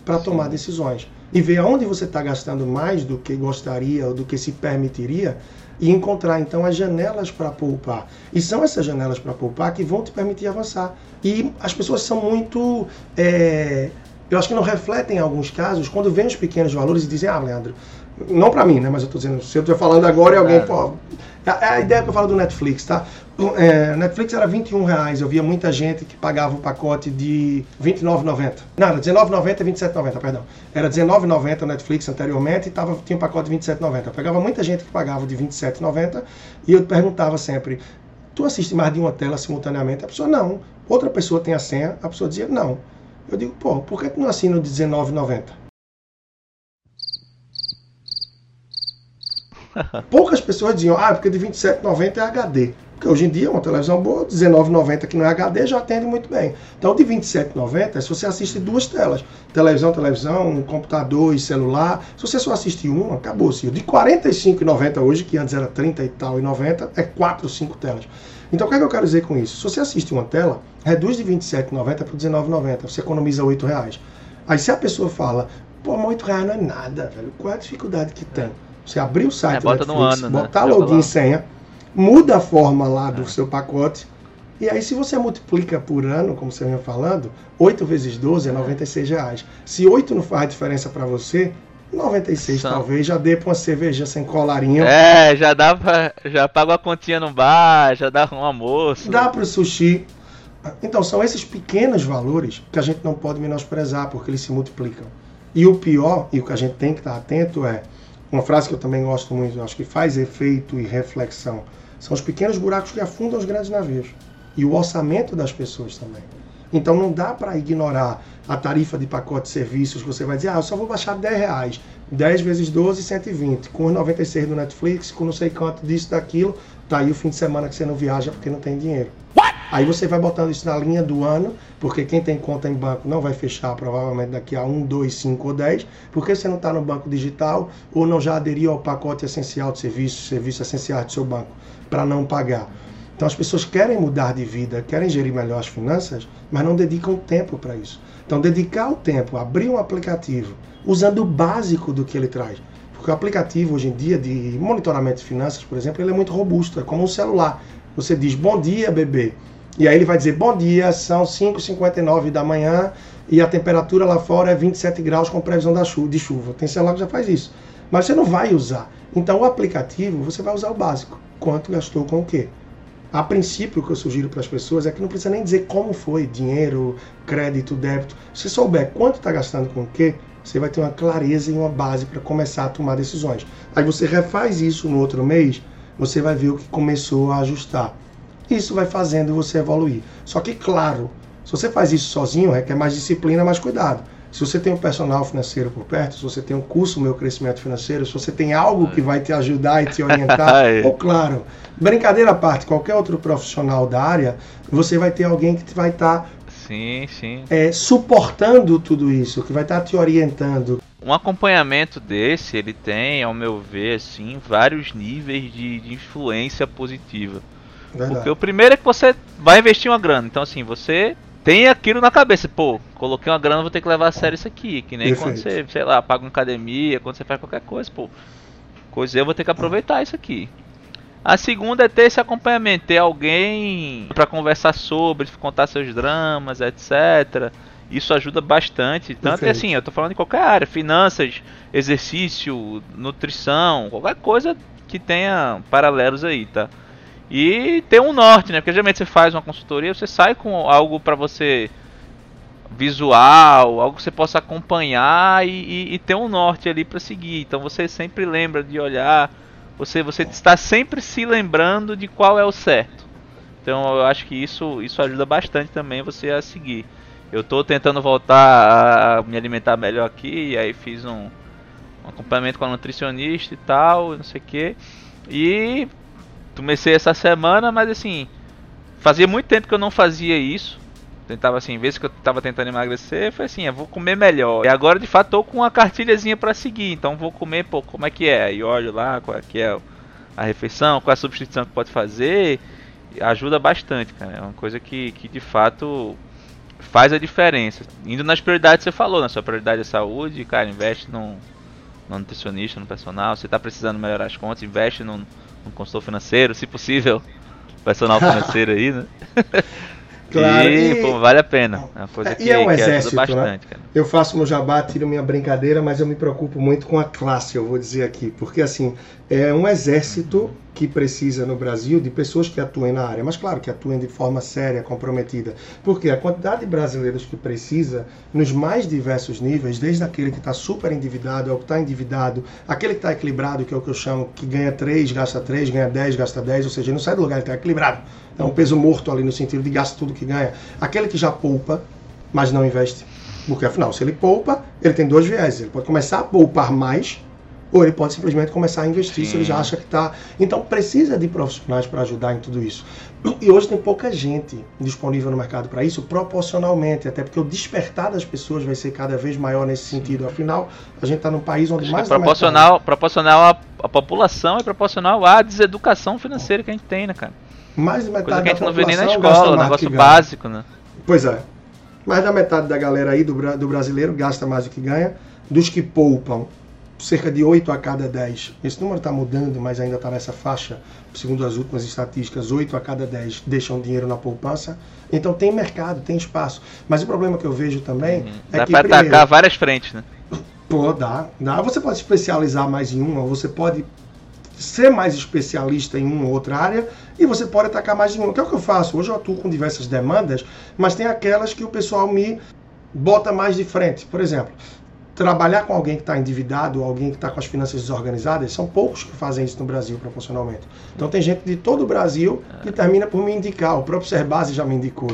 para tomar decisões. E ver aonde você está gastando mais do que gostaria ou do que se permitiria e encontrar então as janelas para poupar. E são essas janelas para poupar que vão te permitir avançar. E as pessoas são muito. é, eu acho que não refletem em alguns casos quando vêm os pequenos valores e dizem, ah, Leandro, não para mim, né? Mas eu tô dizendo, se eu tô falando agora e alguém, pô. É é a ideia que eu falo do Netflix, tá? É, Netflix era 21 reais. Eu via muita gente que pagava o pacote de 29,90. Não, era 19,90 e 27,90, perdão. Era 19,90 o Netflix anteriormente e tava, tinha um pacote de 27,90. Eu pegava muita gente que pagava de 27,90 e eu perguntava sempre: Tu assiste mais de uma tela simultaneamente? A pessoa, não. Outra pessoa tem a senha, a pessoa dizia, não. Eu digo, pô, por que tu não assina o de 19,90? Poucas pessoas diziam, ah, porque de 27,90 é HD. Porque hoje em dia, uma televisão boa, 19,90 que não é HD, já atende muito bem. Então, de 27,90 é se você assiste duas telas. Televisão, televisão, computador e celular. Se você só assistir uma, acabou-se. De 45,90 hoje, que antes era 30 e tal e 90, é 4, 5 telas. Então, o que, é que eu quero dizer com isso? Se você assiste uma tela, reduz de 27,90 para 19,90. Você economiza 8 reais. Aí, se a pessoa fala, pô, mas 8 reais não é nada, velho. Qual é a dificuldade que tem? Você abrir o site É, bota do no Netflix, ano, né? botar Já login e senha, muda a forma lá do seu pacote. E aí, se você multiplica por ano, como você vinha falando, 8 vezes 12 é 96 reais. Se 8 não faz diferença para você, 96 São. talvez já dê pra uma cerveja sem colarinho. É, já dá pra. Já paga uma continha no bar, já dá um almoço. Dá para o sushi. Então, são esses pequenos valores que a gente não pode menosprezar, porque eles se multiplicam. E o pior, e o que a gente tem que estar atento é, uma frase que eu também gosto muito, acho que faz efeito e reflexão, são os pequenos buracos que afundam os grandes navios. e o orçamento das pessoas também. Então não dá para ignorar a tarifa de pacote de serviços que você vai dizer, ah, eu só vou baixar 10 reais. 10 vezes 12, 120. Com os 96 do Netflix, com não sei quanto disso, daquilo, tá aí o fim de semana que você não viaja porque não tem dinheiro. Aí você vai botando isso na linha do ano, porque quem tem conta em banco não vai fechar provavelmente daqui a 1, 2, 5 ou 10, porque você não está no banco digital ou não já aderiu ao pacote essencial de serviços, serviços essenciais do seu banco, para não pagar. Então as pessoas querem mudar de vida, querem gerir melhor as finanças, mas não dedicam tempo para isso. Então dedicar o tempo, abrir um aplicativo, usando o básico do que ele traz. Porque o aplicativo hoje em dia de monitoramento de finanças, por exemplo, ele é muito robusto, é como um celular. Você diz bom dia, bebê. E aí ele vai dizer bom dia, são 5h59 da manhã e a temperatura lá fora é 27 graus com previsão de chuva. Tem celular que já faz isso. Mas você não vai usar. Então o aplicativo, você vai usar o básico. Quanto gastou com o quê? A princípio, o que eu sugiro para as pessoas é que não precisa nem dizer como foi, dinheiro, crédito, débito. Se souber quanto está gastando com o quê, você vai ter uma clareza e uma base para começar a tomar decisões. Aí você refaz isso no outro mês, você vai ver o que começou a ajustar. Isso vai fazendo você evoluir. Só que, claro, se você faz isso sozinho, requer mais disciplina, mais cuidado. Se você tem um personal financeiro por perto, se você tem um curso Meu Crescimento Financeiro, se você tem algo que vai te ajudar e te orientar, ou claro, brincadeira à parte, qualquer outro profissional da área, você vai ter alguém que vai estar tá, sim, sim. É, suportando tudo isso, que vai estar tá te orientando. Um acompanhamento desse, ele tem, ao meu ver, assim, vários níveis de, de influência positiva. Verdade. Porque o primeiro é que você vai investir uma grana. Então, assim, você tem aquilo na cabeça. Pô, coloquei uma grana, vou ter que levar a sério isso aqui. Que nem Perfeito. quando você, sei lá, paga uma academia, quando você faz qualquer coisa, pô. Coisa eu vou ter que aproveitar isso aqui. A segunda é ter esse acompanhamento, ter alguém para conversar sobre, contar seus dramas, etc. Isso ajuda bastante. Tanto é assim, eu tô falando de qualquer área, finanças, exercício, nutrição, qualquer coisa que tenha paralelos aí, tá? E ter um norte, né? Porque geralmente você faz uma consultoria, você sai com algo para você visual, algo que você possa acompanhar e, e, e ter um norte ali para seguir. Então você sempre lembra de olhar, você você está sempre se lembrando de qual é o certo. Então eu acho que isso isso ajuda bastante também você a seguir. Eu estou tentando voltar a me alimentar melhor aqui, e aí fiz um, um acompanhamento com a nutricionista e tal, não sei o que. E comecei essa semana, mas assim, fazia muito tempo que eu não fazia isso. Tentava assim, vezes que eu tava tentando emagrecer, foi assim, eu vou comer melhor. E agora de fato tô com uma cartilhazinha para seguir, então vou comer, pô, como é que é? Aí olho lá qual é que é a refeição, qual é a substituição que pode fazer. Ajuda bastante, cara. É uma coisa que, que de fato faz a diferença. Indo nas prioridades que você falou, na sua prioridade é saúde, cara, investe no, no nutricionista, no personal. Você tá precisando melhorar as contas, investe no um consultor financeiro, se possível, personal financeiro aí, né? Claro, e, e, pô, vale a pena. É uma coisa que, é um exército, né? bastante, né? Eu faço meu jabá, tiro minha brincadeira, mas eu me preocupo muito com a classe, eu vou dizer aqui. Porque, assim, é um exército que precisa no Brasil de pessoas que atuem na área, mas claro que atuem de forma séria, comprometida. Porque a quantidade de brasileiros que precisa, nos mais diversos níveis, desde aquele que está super endividado ao que está endividado, aquele que está equilibrado, que é o que eu chamo, que ganha 3, gasta 3, ganha 10, gasta 10, ou seja, não sai do lugar, ele está equilibrado. É um peso morto ali no sentido de gasta tudo que ganha. Aquele que já poupa, mas não investe. Porque afinal, se ele poupa, ele tem dois viés. Ele pode começar a poupar mais ou ele pode simplesmente começar a investir Sim. se ele já acha que está. Então precisa de profissionais para ajudar em tudo isso. E hoje tem pouca gente disponível no mercado para isso, proporcionalmente, até porque o despertar das pessoas vai ser cada vez maior nesse sentido. Afinal, a gente está num país onde mais. É proporcional, mercado... proporcional à, população e proporcional à deseducação financeira que a gente tem, né, cara? Mais de metade Coisa que a gente não vê nem na escola, negócio básico, né? Pois é. Mais da metade da galera aí do, do brasileiro gasta mais do que ganha. Dos que poupam, cerca de 8 a cada 10. Esse número está mudando, mas ainda está nessa faixa, segundo as últimas estatísticas, 8 a cada 10 deixam dinheiro na poupança. Então tem mercado, tem espaço. Mas o problema que eu vejo também uhum. é dá que. Dá para atacar várias frentes, né? Pô, dá, dá. Você pode especializar mais em uma, você pode ser mais especialista em uma ou outra área e você pode atacar mais em uma. Que é o que eu faço. Hoje eu atuo com diversas demandas, mas tem aquelas que o pessoal me bota mais de frente. Por exemplo, trabalhar com alguém que está endividado, alguém que está com as finanças desorganizadas, são poucos que fazem isso no Brasil proporcionalmente. Então tem gente de todo o Brasil que termina por me indicar. O próprio Serbase já me indicou.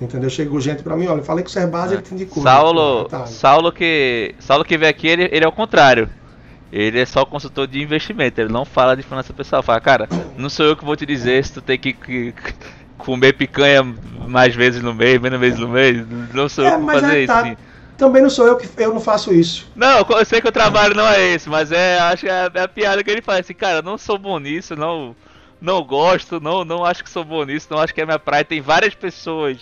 Entendeu? Chegou gente para mim, olha, eu falei com o Serbase, ele te indicou. Saulo, Tá. Saulo que Saulo que veio aqui, ele, ele é o contrário. Ele é só consultor de investimento, ele não fala de finança pessoal. Fala, cara, não sou eu que vou te dizer se tu tem que, que- comer picanha mais vezes no mês, menos vezes no mês. Não sou eu É, que vou fazer é, isso. tá. sim. Também não sou eu que eu não faço isso. Não, eu sei que o trabalho não é esse, mas é, acho que é, é a piada que ele faz assim, cara, não sou bom nisso, não, não gosto, não, não acho que sou bom nisso, não acho que é minha praia. Tem várias pessoas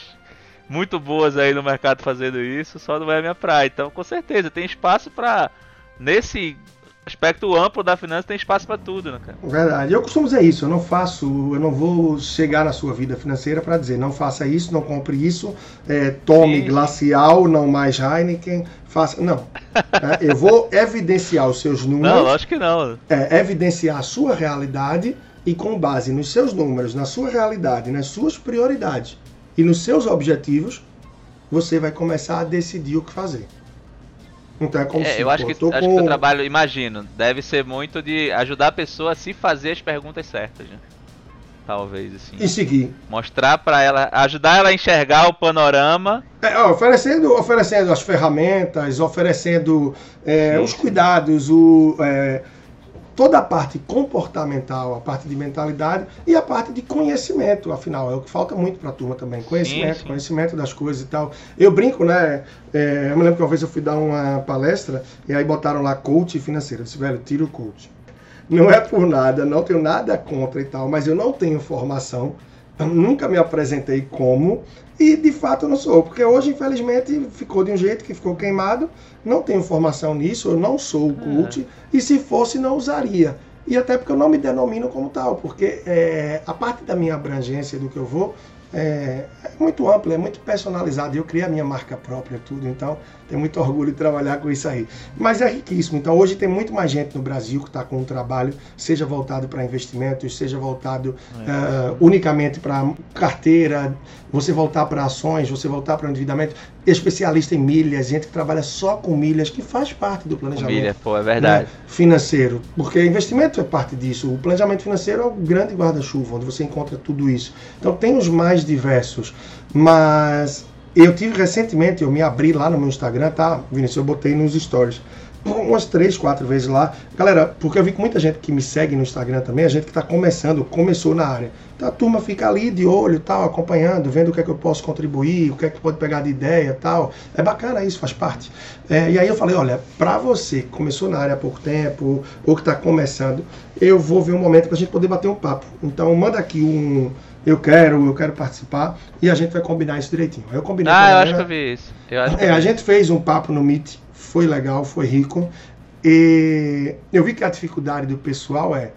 muito boas aí no mercado fazendo isso, só não é minha praia. Então, com certeza, tem espaço pra. Nesse aspecto amplo da finança, tem espaço pra tudo, né, cara? Verdade. Eu costumo dizer isso. Eu não faço, eu não vou chegar na sua vida financeira para dizer não faça isso, não compre isso, é, tome Sim, sim. glacial, não mais Heineken, faça. Não. É, eu vou evidenciar os seus números. Não, lógico que não. é, evidenciar a sua realidade e com base nos seus números, na sua realidade, nas suas prioridades e nos seus objetivos, você vai começar a decidir o que fazer. Então é como É, se eu acho pô, que, acho que com- o trabalho, imagino, deve ser muito de ajudar a pessoa a se fazer as perguntas certas, né? Talvez, assim. e seguir. Mostrar pra ela, ajudar ela a enxergar o panorama. É, oferecendo, oferecendo as ferramentas, oferecendo é, os cuidados, o, é, toda a parte comportamental, a parte de mentalidade e a parte de conhecimento, afinal, é o que falta muito para a turma também. Conhecimento, sim. conhecimento das coisas e tal. Eu brinco, né? é, eu me lembro que uma vez eu fui dar uma palestra e aí botaram lá coach financeiro. Eu disse, velho, tira o coach. Não é por nada, não tenho nada contra e tal, mas eu não tenho formação, nunca me apresentei como, e de fato eu não sou, porque hoje, infelizmente, ficou de um jeito que ficou queimado, não tenho formação nisso, eu não sou o coach, e se fosse, não usaria. E até porque eu não me denomino como tal, porque é, a parte da minha abrangência do que eu vou é, é muito ampla, é muito personalizada. Eu criei a minha marca própria, tudo, então tenho muito orgulho de trabalhar com isso aí. Mas é riquíssimo. Então hoje tem muito mais gente no Brasil que está com um trabalho, seja voltado para investimentos, seja voltado eh, unicamente para carteira, você voltar para ações, você voltar para endividamento, especialista em milhas, gente que trabalha só com milhas, que faz parte do planejamento Família, pô, é verdade. né, financeiro, porque investimento é parte disso. O planejamento financeiro é o grande guarda-chuva, onde você encontra tudo isso. Então tem os mais diversos, mas eu tive recentemente, eu me abri lá no meu Instagram, tá, Vinícius? Eu botei nos stories. Umas três, quatro vezes lá. Galera, porque eu vi que muita gente que me segue no Instagram também, a gente que está começando, começou na área. Então a turma fica ali de olho, tal, acompanhando, vendo o que é que eu posso contribuir, o que é que pode pegar de ideia, tal. É bacana isso, faz parte. É, e aí eu falei, olha, para você que começou na área há pouco tempo, ou que está começando, eu vou ver um momento para a gente poder bater um papo. Então manda aqui um, eu quero, eu quero participar, e a gente vai combinar isso direitinho. Aí Eu combinei com a Ah, eu acho que eu vi isso. Eu acho É, a gente fez um papo no Meet, foi legal, foi rico. E eu vi que a dificuldade do pessoal é.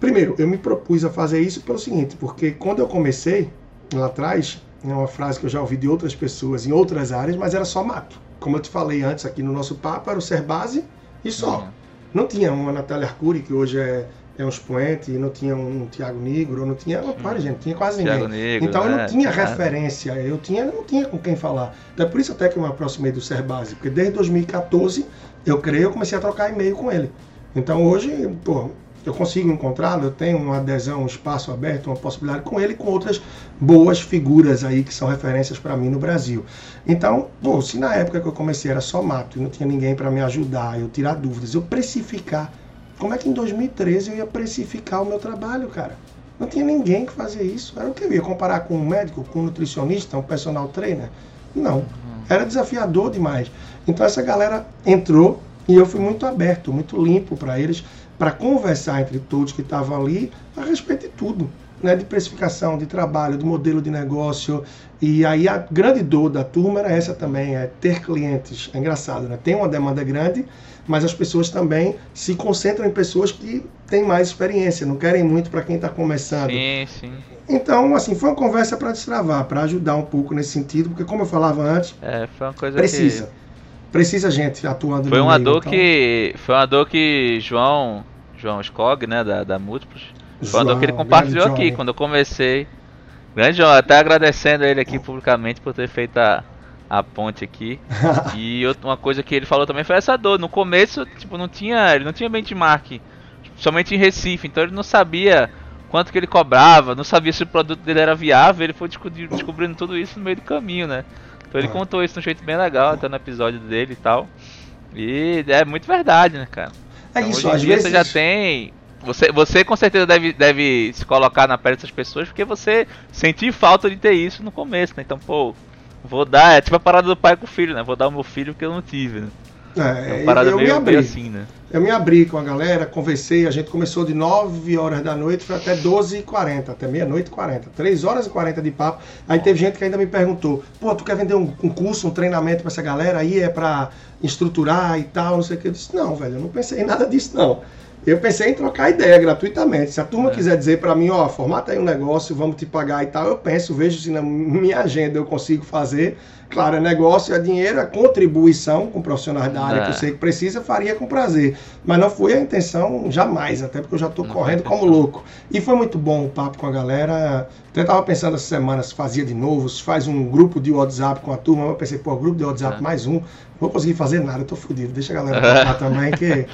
Primeiro, eu me propus a fazer isso pelo seguinte, porque quando eu comecei lá atrás, é uma frase que eu já ouvi de outras pessoas em outras áreas, mas era só mato. Como eu te falei antes aqui no nosso papo, era o ser base e só. Uhum. Não tinha uma Natália Arcuri, que hoje é, é um expoente, não tinha um Tiago Negro, não tinha. Para, gente, não tinha quase ninguém. Thiago Negro, então eu não né? tinha Claro. referência, eu tinha, não tinha com quem falar. Então é por isso até que eu me aproximei do Ser Base, porque desde 2014 eu creio, eu comecei a trocar e-mail com ele. Então hoje, pô, eu consigo encontrá-lo, eu tenho uma adesão, um espaço aberto, uma possibilidade com ele e com outras boas figuras aí que são referências para mim no Brasil. Então, pô, se na época que eu comecei era só mato e não tinha ninguém para me ajudar, eu tirar dúvidas, eu precificar. Como é que em 2013 eu ia precificar o meu trabalho, cara? Não tinha ninguém que fazia isso. Era o que eu ia comparar com um médico, com um nutricionista, um personal trainer? Não. Era desafiador demais. Então essa galera entrou e eu fui muito aberto, muito limpo para eles, para conversar entre todos que estavam ali a respeito de tudo. Né, de precificação, de trabalho, de modelo de negócio. E aí a grande dor da turma era essa também, é ter clientes. É engraçado, né? Tem uma demanda grande, mas as pessoas também se concentram em pessoas que têm mais experiência, não querem muito para quem está começando. Sim, sim. Então, assim, foi uma conversa para destravar, para ajudar um pouco nesse sentido, porque como eu falava antes, É, foi uma coisa precisa. que. Precisa gente atuando Foi uma meio, dor então, que. Foi uma dor que João. João Skog, né, da, da Múltiplos. Foi uma dor que ele João, compartilhou aqui Johnny. quando eu comecei. Grande João, até agradecendo ele aqui publicamente por ter feito a, a ponte aqui. e outra- uma coisa que ele falou também foi essa dor. No começo, tipo, não tinha, ele não tinha benchmark, somente em Recife, então ele não sabia quanto que ele cobrava, não sabia se o produto dele era viável, ele foi descobri- descobrindo tudo isso no meio do caminho, né? Então ele Ah. contou isso de um jeito bem legal, até no episódio dele e tal. E é muito verdade, né, cara? É Então, isso, hoje às vezes. você já tem. Você, você com certeza deve, deve se colocar na pele dessas pessoas porque você sentiu falta de ter isso no começo, né? Então, pô, vou dar. É tipo a parada do pai com o filho, né? Vou dar o meu filho porque eu não tive, né? É É, parada eu, me meio, abri. meio assim, né? Eu me abri com a galera, conversei, a gente começou de 9 horas da noite, foi até 12h40, até meia-noite e 40. 3 horas e 40 de papo. Aí teve gente que ainda me perguntou, pô, tu quer vender um, um curso, um treinamento pra essa galera aí, é pra estruturar e tal, não sei o que. Eu disse, não, velho, eu não pensei em nada disso, não. Eu pensei em trocar ideia gratuitamente. Se a turma quiser dizer pra mim, ó, formata aí um negócio, vamos te pagar e tal, eu penso, vejo se na minha agenda eu consigo fazer. Claro, é negócio, é dinheiro, é contribuição com profissionais da área É. que eu sei que precisa, faria com prazer. Mas não foi a intenção jamais, até porque eu já estou correndo como intenção. louco. E foi muito bom o papo com a galera. Até estava pensando essa semana se fazia de novo, se faz um grupo de WhatsApp com a turma. Eu pensei, pô, grupo de WhatsApp É. mais um, não vou conseguir fazer nada, eu tô fodido. Deixa a galera tocar também que,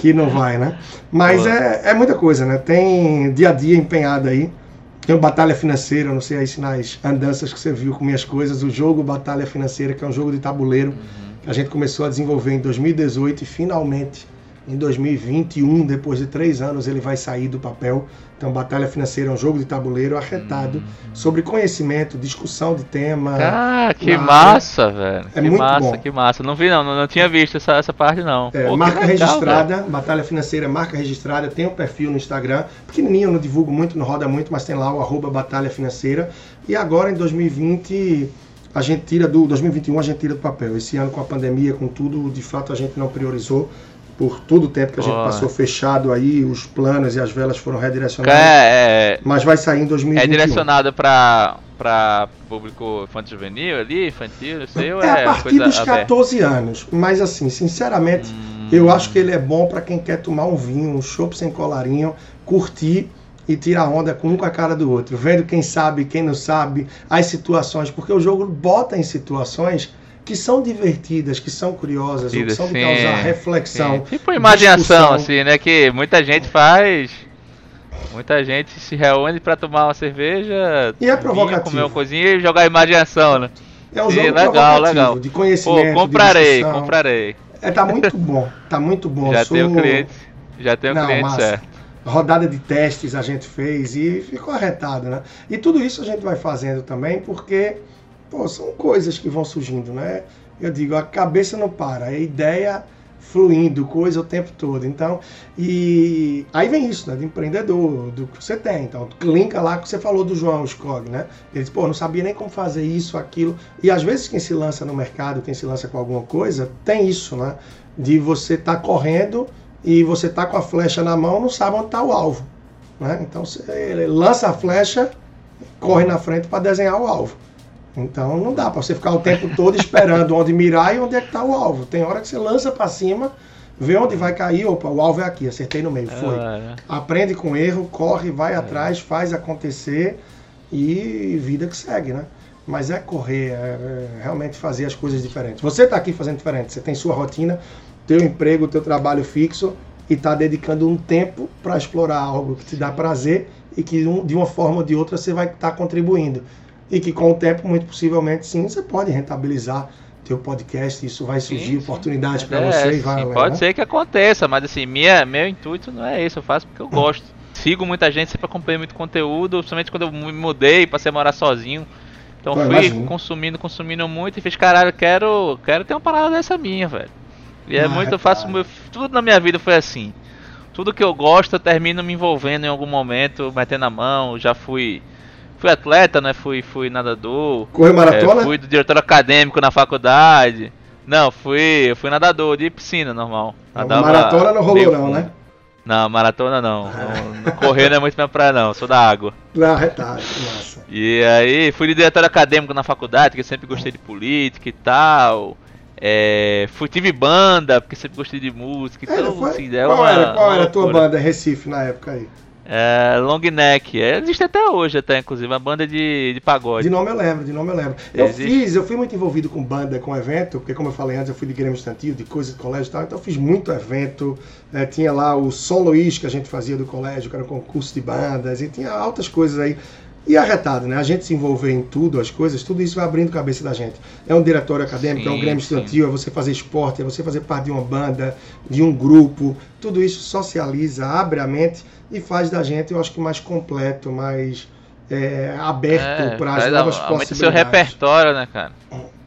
que não vai, né? Mas Boa. é, é muita coisa, né? Tem dia a dia empenhado aí. Tem o Batalha Financeira, não sei aí se nas andanças que você viu com minhas coisas, o jogo Batalha Financeira, que é um jogo de tabuleiro que a gente começou a desenvolver em 2018 e finalmente em 2021, depois de três anos, ele vai sair do papel. Então, Batalha Financeira é um jogo de tabuleiro arretado sobre conhecimento, discussão de tema. Ah, que na- massa, velho. É que muito massa, bom. que massa. Não vi não, não, não tinha visto essa, essa parte não. É, Pô, marca legal, registrada, velho. Batalha Financeira, marca registrada, tem um perfil no Instagram, pequenininho, eu não divulgo muito, não roda muito, mas tem lá o arroba Batalha Financeira. E agora em 2020 a gente tira do 2021 a gente tira do papel. Esse ano com a pandemia, com tudo, de fato a gente não priorizou por todo o tempo que a gente passou fechado aí, os planos e as velas foram redirecionados. É, é, Mas vai sair em 2021. é direcionado pra, pra público infantil juvenil ali, infantil, não sei, ou É é, a partir coisa dos aberta? 14 anos. Mas assim, sinceramente, Hum. eu acho que ele é bom para quem quer tomar um vinho, um chopp sem colarinho, curtir e tirar onda com um com a cara do outro, vendo quem sabe, quem não sabe, as situações, porque o jogo bota em situações que são divertidas, que são curiosas, que são de Sim, causar reflexão. sim. Tipo imaginação, assim, né? Que muita gente faz. Muita gente se reúne pra tomar uma cerveja, E é provocativo. comer uma coisinha e jogar imaginação, né? É um Sim, jogo legal, legal. de Pô, conhecimento, comprarei, de discussão. comprarei. É, tá muito bom, tá muito bom. Já Sou- tenho cliente, já tenho Não, cliente massa. certo. rodada de testes a gente fez e ficou arretado, né? E tudo isso a gente vai fazendo também porque, pô, são coisas que vão surgindo, né? Eu digo, a cabeça não para, a ideia fluindo, coisa o tempo todo. Então, e aí vem isso, né? De empreendedor, do que você tem. Então, linka lá que você falou do João Skog, né? Ele disse, pô, não sabia nem como fazer isso, aquilo. E às vezes quem se lança no mercado, quem se lança com alguma coisa, tem isso, né? De você estar correndo e você tá com a flecha na mão, não sabe onde está o alvo. Né? Então você lança a flecha, corre na frente para desenhar o alvo. Então não dá para você ficar o tempo todo esperando onde mirar e onde é que está o alvo. Tem hora que você lança para cima, vê onde vai cair, opa, o alvo é aqui, acertei no meio, foi. Ah, Aprende com erro, corre, vai atrás, faz acontecer e vida que segue, né? Mas é correr, é, é realmente fazer as coisas diferentes. Você está aqui fazendo diferente, você tem sua rotina, teu emprego, teu trabalho fixo e está dedicando um tempo para explorar algo que te dá prazer e que de uma forma ou de outra você vai estar contribuindo. E que com o tempo, muito possivelmente, sim, você pode rentabilizar teu podcast, isso vai surgir Sim, sim. oportunidades para É, você e sim, vai além, pode né? ser que aconteça, mas assim, minha, meu intuito não é esse, eu faço porque eu gosto. Sigo muita gente, sempre acompanhei muito conteúdo, principalmente quando eu me mudei, passei a morar sozinho. Então Pô, fui consumindo, consumindo muito e fiz, caralho, quero, quero ter uma parada dessa minha, velho. E é Ah, muito, eu faço, meu- tudo na minha vida foi assim. Tudo que eu gosto, eu termino me envolvendo em algum momento, metendo a mão, já fui fui atleta, né? Fui fui nadador. Correu É, maratona? fui do diretor acadêmico na faculdade. Não, fui, fui nadador de piscina normal. Nadava maratona não rolou não, né? Não, maratona não. não, correr não é muito minha praia não, sou da água. Não, retalho, que massa. E aí fui de diretor acadêmico na faculdade, porque sempre gostei de política e tal. É, fui, tive banda, porque sempre gostei de música. É, Então, foi- assim, é qual uma- era, qual era a tua banda Recife na época aí? É, long Neck. É, existe até hoje, até, inclusive, uma banda de, de pagode. De nome eu lembro, de nome eu lembro. Eu Existe. fiz, eu fui muito envolvido com banda, com evento, porque como eu falei antes, eu fui de Grêmio Estantil, de coisa de colégio e tal, então eu fiz muito evento. É, tinha lá o Som Luiz que a gente fazia do colégio, que era um concurso de bandas, e tinha altas coisas aí. E arretado, né? A gente se envolver em tudo, as coisas, tudo isso vai abrindo a cabeça da gente. É um diretório acadêmico, é um Sim, Grêmio sim. Estudantil, é você fazer esporte, é você fazer parte de uma banda, de um grupo. Tudo isso socializa, abre a mente e faz da gente, eu acho que mais completo, mais é, aberto para as novas aumenta possibilidades. seu repertório, né, cara?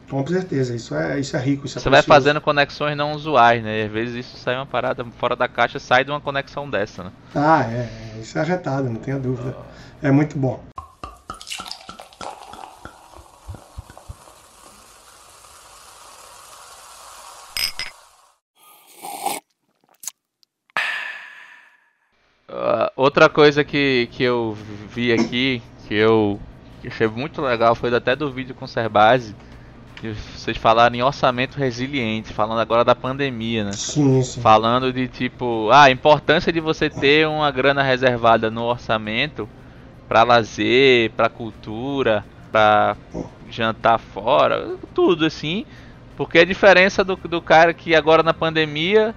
Com certeza, isso é, isso é rico. Isso é Você vai precioso. fazendo conexões não usuais, né? E às vezes isso sai uma parada fora da caixa, sai de uma conexão dessa, né? Ah, é, é, isso é arretado, não tenha dúvida. É muito bom. Ah, outra coisa que, que eu vi aqui, que eu achei muito legal, foi até do vídeo com o Serbase, que vocês falaram em orçamento resiliente, falando agora da pandemia, né? Sim, sim. Falando de tipo, ah, a importância de você ter uma grana reservada no orçamento para lazer, para cultura, para jantar fora, tudo assim. Porque a diferença do, do cara que agora na pandemia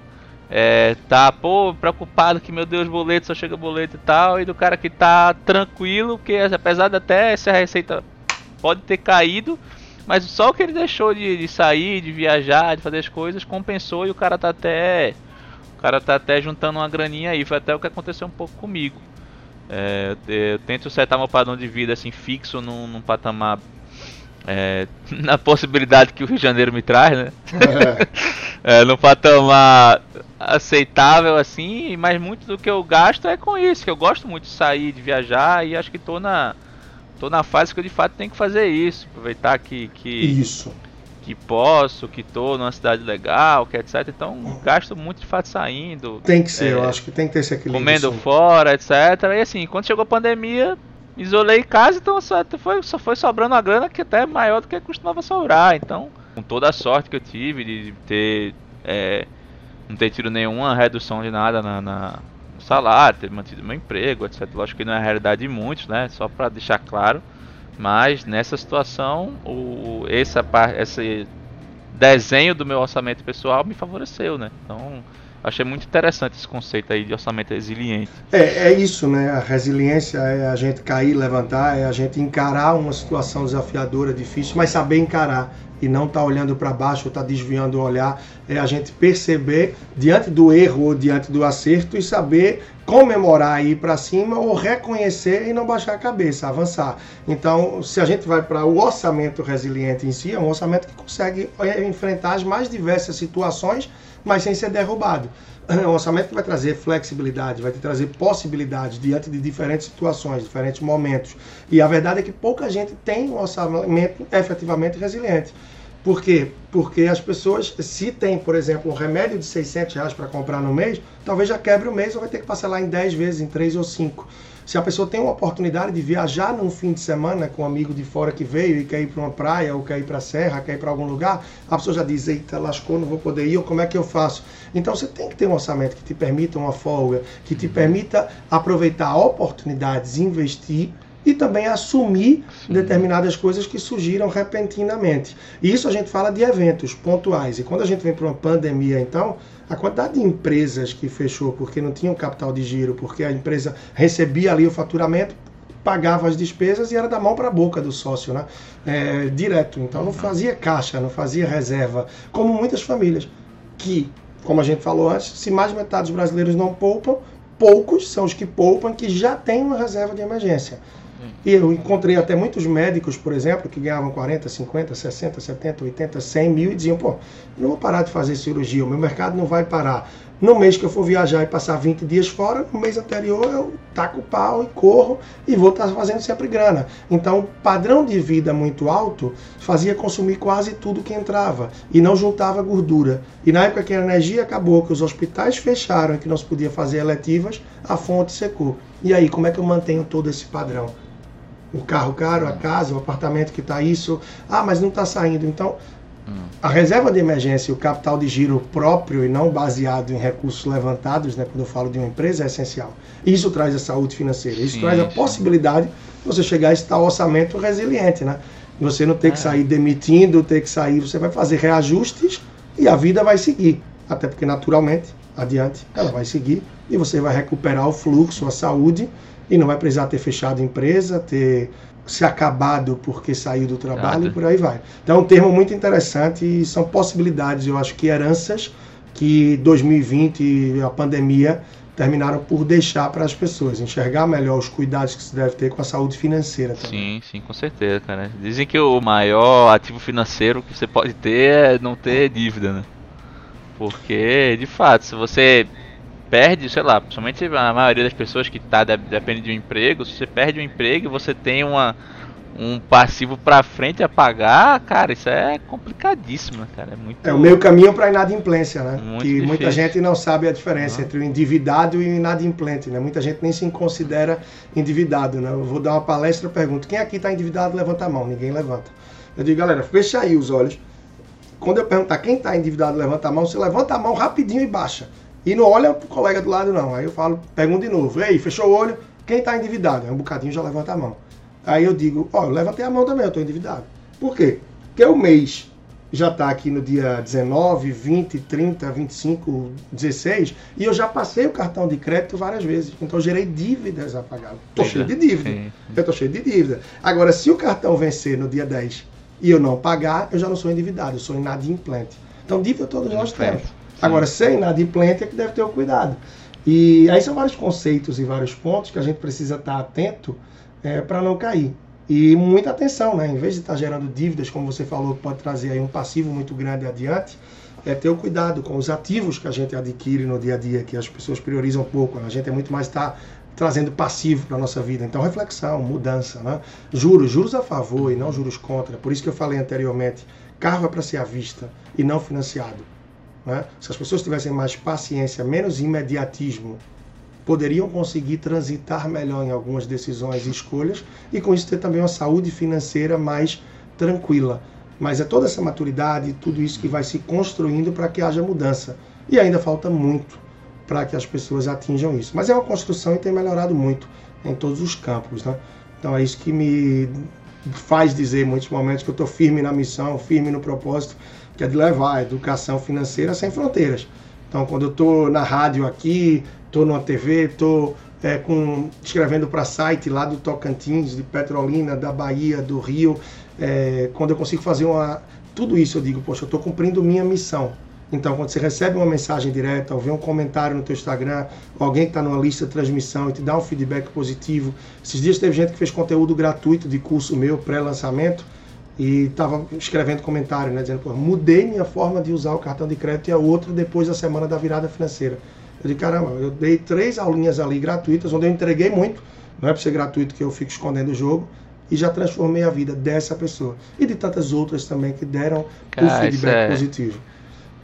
é, tá, pô, preocupado que meu Deus, boleto, só chega boleto e tal, e do cara que tá tranquilo, que apesar de até essa receita pode ter caído, mas só que ele deixou de, de sair, de viajar, de fazer as coisas, compensou e o cara tá até. O cara tá até juntando uma graninha aí. Foi até o que aconteceu um pouco comigo. É, eu, tento setar meu padrão de vida assim fixo num, num patamar. é, na possibilidade que o Rio de Janeiro me traz, né? é, num patamar aceitável assim, mas muito do que eu gasto é com isso, que eu gosto muito de sair, de viajar e acho que tô na tô na fase que eu de fato tenho que fazer isso, aproveitar que que, Isso. Que posso, que tô numa cidade legal, que etc. Então gasto muito de fato saindo, Tem que ser, É, eu acho que tem que ter esse equilíbrio. comendo fora, etc. E assim, quando chegou a pandemia, isolei em casa, então só foi, só foi sobrando uma grana que até é maior do que costumava sobrar. Então, com toda a sorte que eu tive de ter é, não ter tido nenhuma redução de nada na, na- no salário, ter mantido meu emprego, etc. Lógico que não é a realidade de muitos, né? Só para deixar claro. Mas nessa situação, o, essa esse desenho do meu orçamento pessoal me favoreceu, né? Então, achei muito interessante esse conceito aí de orçamento resiliente. É, é isso, né? A resiliência é a gente cair, levantar, é a gente encarar uma situação desafiadora, difícil, mas saber encarar e não estar olhando para baixo estar desviando o olhar. É a gente perceber diante do erro ou diante do acerto e saber comemorar e ir para cima ou reconhecer e não baixar a cabeça, avançar. Então, se a gente vai para o orçamento resiliente em si, é um orçamento que consegue é, enfrentar as mais diversas situações, mas sem ser derrubado. Um orçamento que vai trazer flexibilidade, vai trazer possibilidades diante de diferentes situações, diferentes momentos. E a verdade é que pouca gente tem um orçamento efetivamente resiliente. Por quê? Porque as pessoas, se tem, por exemplo, um remédio de 600 reais para comprar no mês, talvez já quebre o mês ou vai ter que parcelar em 10 vezes, em 3 ou 5. Se a pessoa tem uma oportunidade de viajar num fim de semana com um amigo de fora que veio e quer ir para uma praia, ou quer ir para a serra, quer ir para algum lugar, a pessoa já diz: Eita, lascou, não vou poder ir, ou como é que eu faço? Então você tem que ter um orçamento que te permita uma folga, que te permita aproveitar oportunidades, investir e também assumir determinadas coisas que surgiram repentinamente. E isso a gente fala de eventos pontuais. E quando a gente vem para uma pandemia, então, a quantidade de empresas que fechou porque não tinham capital de giro, porque a empresa recebia ali o faturamento, pagava as despesas e era da mão para a boca do sócio, né? É, direto. Então não fazia caixa, não fazia reserva, como muitas famílias que, como a gente falou antes, se mais de metade dos brasileiros não poupam, poucos são os que poupam que já têm uma reserva de emergência. E eu encontrei até muitos médicos, por exemplo, que ganhavam 40, 50, 60, 70, 80, 100 mil e diziam: pô, não vou parar de fazer cirurgia, o meu mercado não vai parar. No mês que eu for viajar e passar 20 dias fora, no mês anterior eu taco o pau e corro e vou estar fazendo sempre grana. Então, o padrão de vida muito alto fazia consumir quase tudo que entrava e não juntava gordura. E na época que a energia acabou, que os hospitais fecharam e que não se podia fazer eletivas, a fonte secou. E aí, como é que eu mantenho todo esse padrão? O carro caro, a casa, o apartamento que está isso. Ah, mas não está saindo. Então, A reserva de emergência e o capital de giro próprio e não baseado em recursos levantados, né, quando eu falo de uma empresa, é essencial. Isso traz a saúde financeira. Isso Sim, traz a sim. possibilidade de você chegar a esse tal orçamento resiliente, né? Você não ter que É. sair demitindo, ter que sair, você vai fazer reajustes e a vida vai seguir. Até porque naturalmente, adiante, ela vai seguir e você vai recuperar o fluxo, a saúde e não vai precisar ter fechado a empresa, ter se acabado porque saiu do trabalho e por aí vai. Então é um termo muito interessante e são possibilidades, eu acho que heranças que 2020 e a pandemia terminaram por deixar para as pessoas enxergar melhor os cuidados que se deve ter com a saúde financeira também. Sim, sim, com certeza, cara. Dizem que o maior ativo financeiro que você pode ter é não ter dívida, né? Porque, de fato, se você perde, sei lá, principalmente a maioria das pessoas que tá, de- depende de um emprego, se você perde um emprego e você tem uma, um passivo pra frente a pagar, cara, isso é complicadíssimo, cara? É muito. É o meio caminho para a inadimplência, né? Muito que muita difícil. gente não sabe a diferença Não. entre o endividado e o inadimplente, né? Muita gente nem se considera endividado, né? Eu vou dar uma palestra, eu pergunto, quem aqui está endividado, levanta a mão. Ninguém levanta. Eu digo, galera, fecha aí os olhos. Quando eu perguntar quem está endividado, levanta a mão, você levanta a mão rapidinho e baixa. E não olha pro colega do lado, não. Aí eu falo, pergunto de novo. Ei, fechou o olho? Quem está endividado? Aí um bocadinho já levanta a mão. Aí eu digo, ó, eu levantei a mão também, eu estou endividado. Por quê? Porque o mês já está aqui no dia 19, 20, 30, 25, 16 e eu já passei o cartão de crédito várias vezes. Então eu gerei dívidas a pagar. Tô Pois cheio é, de dívida. sim. Eu tô cheio de dívida. Agora, se o cartão vencer no dia 10 e eu não pagar, eu já não sou endividado, eu sou inadimplente. Então, dívida todos nós temos. Agora, ser inadimplente é que deve ter o cuidado. E aí são vários conceitos e vários pontos que a gente precisa estar atento para não cair. E muita atenção, né? Em vez de estar gerando dívidas, como você falou, que pode trazer aí um passivo muito grande adiante, é ter o cuidado com os ativos que a gente adquire no dia a dia, que as pessoas priorizam pouco. né? A gente é muito mais estar trazendo passivo para a nossa vida. Então, reflexão, mudança, né? Juros, juros a favor e não juros contra. Por isso que eu falei anteriormente, carro é para ser à vista e não financiado. Né? Se as pessoas tivessem mais paciência, menos imediatismo, poderiam conseguir transitar melhor em algumas decisões e escolhas e com isso ter também uma saúde financeira mais tranquila. Mas é toda essa maturidade, tudo isso que vai se construindo para que haja mudança. E ainda falta muito para que as pessoas atinjam isso. Mas é uma construção e tem melhorado muito em todos os campos. Né? Então é isso que me faz dizer em muitos momentos que eu estou firme na missão, firme no propósito, que é de levar a educação financeira sem fronteiras. Então, quando eu estou na rádio aqui, estou numa TV, estou é, escrevendo para site lá do Tocantins, de Petrolina, da Bahia, do Rio, é, quando eu consigo fazer uma. Tudo isso eu digo, poxa, eu estou cumprindo minha missão. Então, quando você recebe uma mensagem direta, ou vê um comentário no teu Instagram, alguém que está numa lista de transmissão e te dá um feedback positivo. Esses dias teve gente que fez conteúdo gratuito de curso meu, pré-lançamento, e estava escrevendo comentário, né, dizendo, pô, mudei minha forma de usar o cartão de crédito e a outra depois da semana da virada financeira. Eu disse, caramba, eu dei três aulinhas ali gratuitas, onde eu entreguei muito, não é para ser gratuito que eu fico escondendo o jogo, e já transformei a vida dessa pessoa. E de tantas outras também que deram Cara, um isso feedback é- positivo.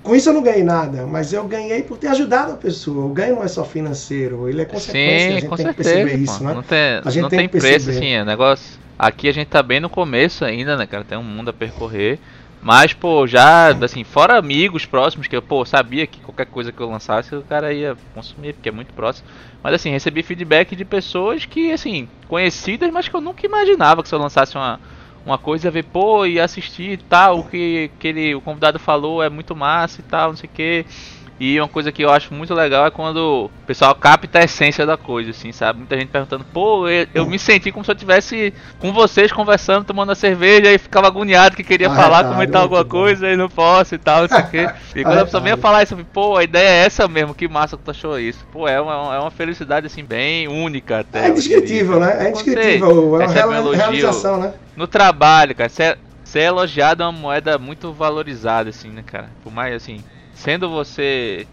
Com isso eu não ganhei nada, mas eu ganhei por ter ajudado a pessoa. O ganho não é só financeiro, ele é consequência. a Sim, gente com tem que certeza. perceber isso, pô. né? Não tem, A gente não tem tem que preço, perceber. assim, é negócio. Aqui a gente tá bem no começo ainda, né, cara? Tem um mundo a percorrer. Mas, pô, já, assim, fora amigos próximos, que eu, pô, sabia que qualquer coisa que eu lançasse, o cara ia consumir, porque é muito próximo. Mas, assim, recebi feedback de pessoas que, assim, conhecidas, mas que eu nunca imaginava que se eu lançasse uma, uma coisa, ver, pô, e assistir e tal, o que, que ele, o convidado falou é muito massa e tal, não sei o que. E uma coisa que eu acho muito legal é quando o pessoal capta a essência da coisa, assim, sabe? Muita gente perguntando, pô, eu, eu me senti como se eu tivesse com vocês conversando, tomando a cerveja e ficava agoniado que queria falar, Arretado, comentar alguma coisa e não posso e tal, não sei o quê. E quando a pessoa vinha Arretado. falar isso, pô, a ideia é essa mesmo, que massa que tu achou isso. Pô, é uma, é uma felicidade, assim, bem única até. É indescritível, né? É indescritível. É uma um elogio realização, né? no trabalho, cara, ser, ser elogiado é uma moeda muito valorizada, assim, né, cara? Por mais, assim, sendo você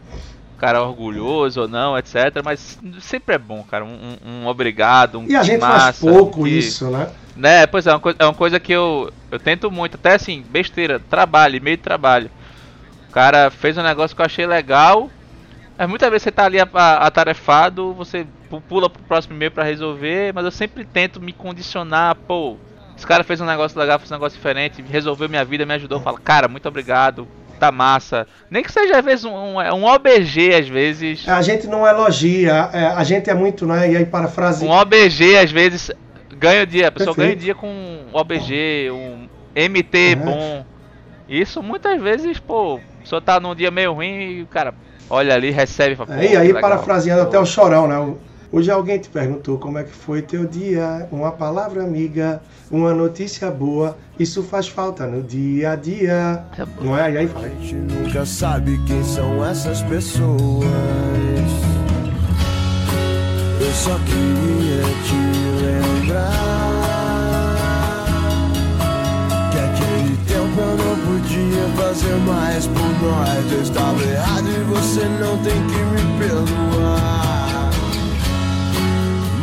cara orgulhoso ou não, etc. Mas sempre é bom, cara. Um, um- obrigado, um E a gente faz massa, pouco que- isso, né? Né, pois é, uma coisa, é uma coisa que eu, eu tento muito, até assim, besteira, trabalho, meio de trabalho. O cara fez um negócio que eu achei legal, mas muitas vezes você tá ali atarefado, você pu- pula pro próximo e-mail pra resolver, mas eu sempre tento me condicionar, pô, Esse cara fez um negócio legal, fez um negócio diferente, resolveu minha vida, me ajudou. Fala, cara, muito obrigado, tá massa. Nem que seja às vezes um, um, um OBG, às vezes. A gente não elogia, é, a gente é muito, né? E aí parafrase. Um OBG, às vezes, ganha o dia. A pessoa Perfeito. ganha o dia com um OBG, um MT É. bom. Isso muitas vezes, pô, a pessoa tá num dia meio ruim e o cara olha ali, recebe e fala, É, e aí, legal. parafraseando Pô. até o chorão, né? O- Hoje alguém te perguntou como é que foi teu dia, uma palavra amiga, uma notícia boa, isso faz falta no dia a dia. É. Não é? E aí fala, A gente nunca sabe quem são essas pessoas. Eu só queria te lembrar que aquele tempo eu não podia fazer mais por nós. Eu estava errado e você não tem que me perdoar.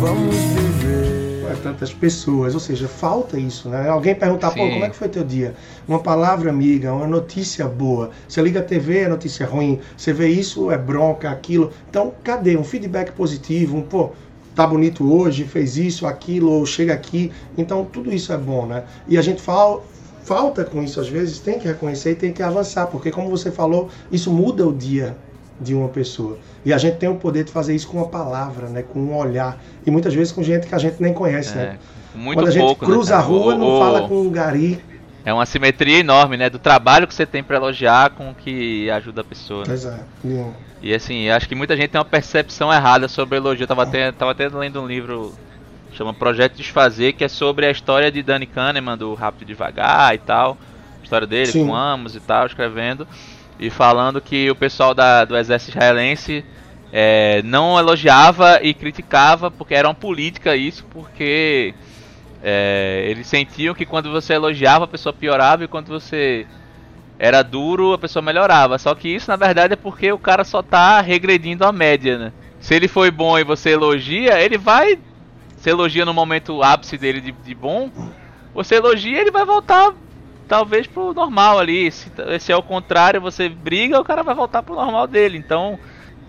Vamos viver. é tantas pessoas, ou seja, falta isso, né? Alguém perguntar, pô, Sim. como é que foi teu dia? Uma palavra amiga, uma notícia boa. Você liga a TV, é notícia ruim. Você vê isso, é bronca, aquilo. Então, cadê? Um feedback positivo, um, pô, tá bonito hoje, fez isso, aquilo, ou chega aqui. Então, tudo isso é bom, né? E a gente fala, falta com isso às vezes, tem que reconhecer e tem que avançar, porque como você falou, isso muda o dia de uma pessoa. E a gente tem o poder de fazer isso com uma palavra, né, com um olhar, e muitas vezes com gente que a gente nem conhece, né? É, muito Quando a gente pouco, né, cruza a cara? rua, O- não o- fala com um gari. É uma simetria enorme, né? Do trabalho que você tem pra elogiar com o que ajuda a pessoa. né? Exato. E- E assim, acho que muita gente tem uma percepção errada sobre elogio. Eu tava até, tava até lendo um livro chama Projeto Desfazer, que é sobre a história de Danny Kahneman, do Rápido e Devagar e tal. A história dele Sim. com Amos e tal, escrevendo. E falando que o pessoal da, do exército israelense é, não elogiava e criticava, porque era uma política isso, porque é, eles sentiam que quando você elogiava a pessoa piorava e quando você era duro a pessoa melhorava. Só que isso na verdade é porque o cara só tá regredindo a média, né? Se ele foi bom e você elogia, ele vai. Você elogia no momento ápice dele de, de bom, você elogia ele vai voltar talvez pro normal ali. Se, se é o contrário, você briga, o cara vai voltar pro normal dele. Então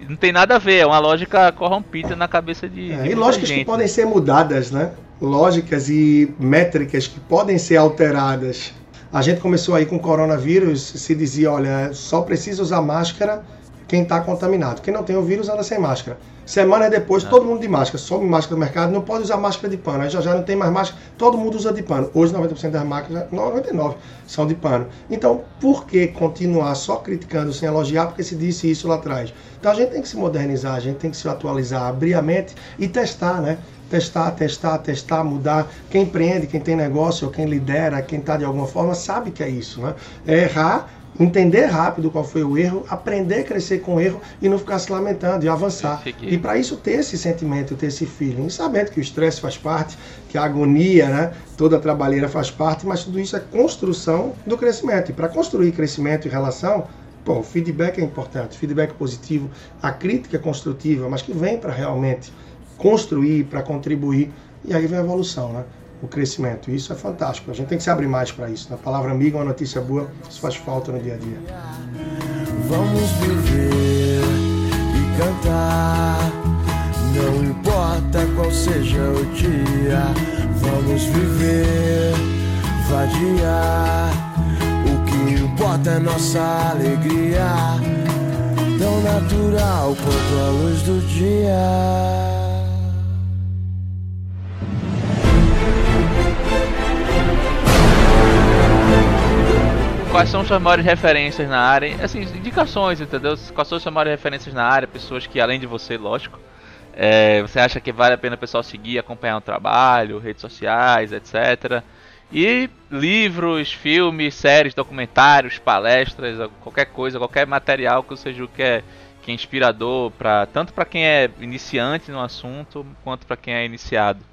não tem nada a ver, é uma lógica corrompida na cabeça de. É, de e lógicas que gente, podem né? ser mudadas, né? Lógicas e métricas que podem ser alteradas. A gente começou aí com o coronavírus, se dizia, olha, só precisa usar máscara quem está contaminado. Quem não tem o vírus anda sem máscara. Semanas depois, todo mundo de máscara. Sobe máscara no mercado, não pode usar máscara de pano. Aí já já não tem mais máscara, todo mundo usa de pano. Hoje 90% das máscaras, 99% são de pano. Então, por que continuar só criticando sem elogiar? Porque se disse isso lá atrás. Então a gente tem que se modernizar, a gente tem que se atualizar, abrir a mente e testar, né? Testar, testar, testar, mudar. Quem empreende, quem tem negócio, ou quem lidera, quem está de alguma forma, sabe que é isso, né? É errar, entender rápido qual foi o erro, aprender a crescer com o erro e não ficar se lamentando e avançar. E para isso ter esse sentimento, ter esse feeling, sabendo que o estresse faz parte, que a agonia, né, toda a trabalheira faz parte, mas tudo isso é construção do crescimento. E para construir crescimento e relação, pô, o feedback é importante, feedback positivo, a crítica é construtiva, mas que vem para realmente construir, para contribuir, e aí vem a evolução, né? O crescimento. E isso é fantástico. A gente tem que se abrir mais para isso. Na palavra amiga, uma notícia boa, isso faz falta no dia a dia. Vamos viver e cantar. Não importa qual seja o dia, vamos viver, vadiar. O que importa é nossa alegria, tão natural quanto a luz do dia. Quais são suas maiores referências na área? Assim, indicações, entendeu? Quais são suas maiores referências na área? Pessoas que, além de você, lógico, é, você acha que vale a pena o pessoal seguir, acompanhar o trabalho, redes sociais, etc. E livros, filmes, séries, documentários, palestras, qualquer coisa, qualquer material que você julgue que é, que é inspirador, pra, tanto para quem é iniciante no assunto, quanto para quem é iniciado.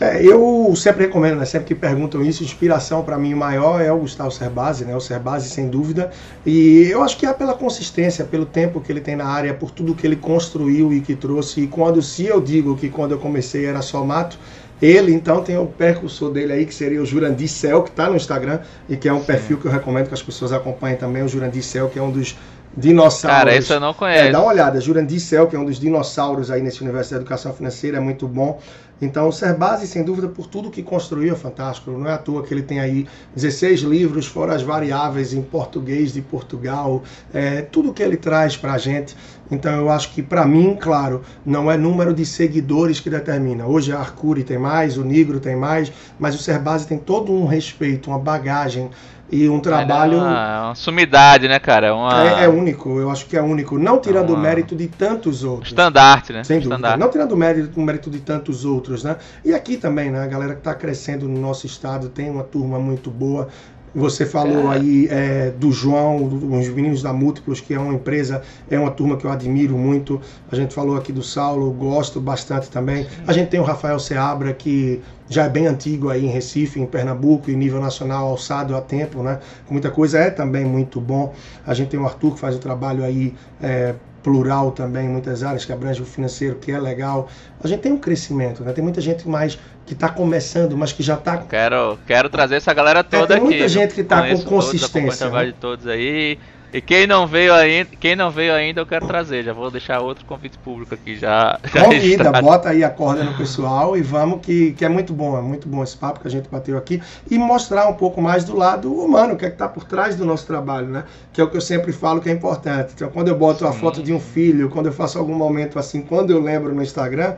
É, eu sempre recomendo, né? Sempre que perguntam isso, inspiração para mim maior é o Gustavo Cerbasi, né? O Cerbasi sem dúvida. E eu acho que é pela consistência, pelo tempo que ele tem na área, por tudo que ele construiu e que trouxe. E quando se eu digo que quando eu comecei era só mato, ele então tem o percursor dele aí, que seria o Jurandir Cel, que está no Instagram, e que é um perfil que eu recomendo que as pessoas acompanhem também, o Jurandir Cel, que é um dos dinossauros. Cara, esse eu não conheço. É, dá uma olhada, Jurandir Cel, que é um dos dinossauros aí nesse universo da educação financeira, é muito bom. Então, o Serbasi, sem dúvida, por tudo que construiu, é fantástico. Não é à toa que ele tem aí 16 livros, fora as variáveis em português de Portugal, é, tudo que ele traz para a gente. Então, eu acho que, para mim, claro, não é número de seguidores que determina. Hoje a Arcuri tem mais, o Negro tem mais, mas o Serbasi tem todo um respeito, uma bagagem e um trabalho. É uma, uma sumidade, né, cara? É uma... É, é, único, eu acho que é único. Não tirando o uma... mérito de tantos outros. Estandarte, né? Sem dúvida. Estandarte. Não tirando o mérito, o mérito de tantos outros, né? E aqui também, né? A galera que está crescendo no nosso estado tem uma turma muito boa. Você falou é. aí é, do João, os meninos da Múltiplos, que é uma empresa, é uma turma que eu admiro muito. A gente falou aqui do Saulo, gosto bastante também. A gente tem o Rafael Seabra, que já é bem antigo aí em Recife, em Pernambuco, em nível nacional alçado a tempo, né? Com muita coisa, é também muito bom. A gente tem o Arthur, que faz o trabalho aí. É, plural também, muitas áreas que abrange o financeiro, que é legal. A gente tem um crescimento, né? Tem muita gente mais que está começando, mas que já está. Quero, quero trazer essa galera toda é, tem muita gente que está com consistência. Todos, né? de todos aí. E quem não veio ainda, quem não veio ainda, eu quero trazer. Já vou deixar outro convite público aqui já. já Convida, registrado. bota aí a corda no pessoal e vamos que, que é muito bom, é muito bom esse papo que a gente bateu aqui e mostrar um pouco mais do lado humano, o que é que está por trás do nosso trabalho, né? Que é o que eu sempre falo que é importante. Então, quando eu boto Sim. a foto de um filho, quando eu faço algum momento assim, quando eu lembro no Instagram,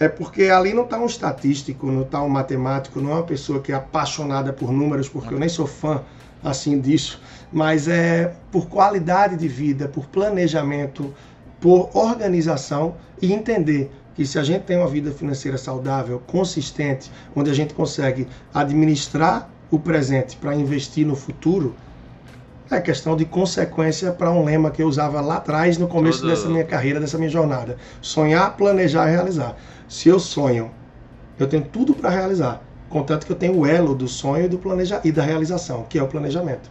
é porque ali não está um estatístico, não está um matemático, não é uma pessoa que é apaixonada por números, porque eu nem sou fã assim disso. Mas é por qualidade de vida, por planejamento, por organização e entender que se a gente tem uma vida financeira saudável, consistente, onde a gente consegue administrar o presente para investir no futuro, é questão de consequência para um lema que eu usava lá atrás, no começo dessa minha carreira, dessa minha jornada. Sonhar, planejar e realizar. Se eu sonho, eu tenho tudo para realizar. Contanto que eu tenho o elo do sonho e, do planeja... e da realização, que é o planejamento.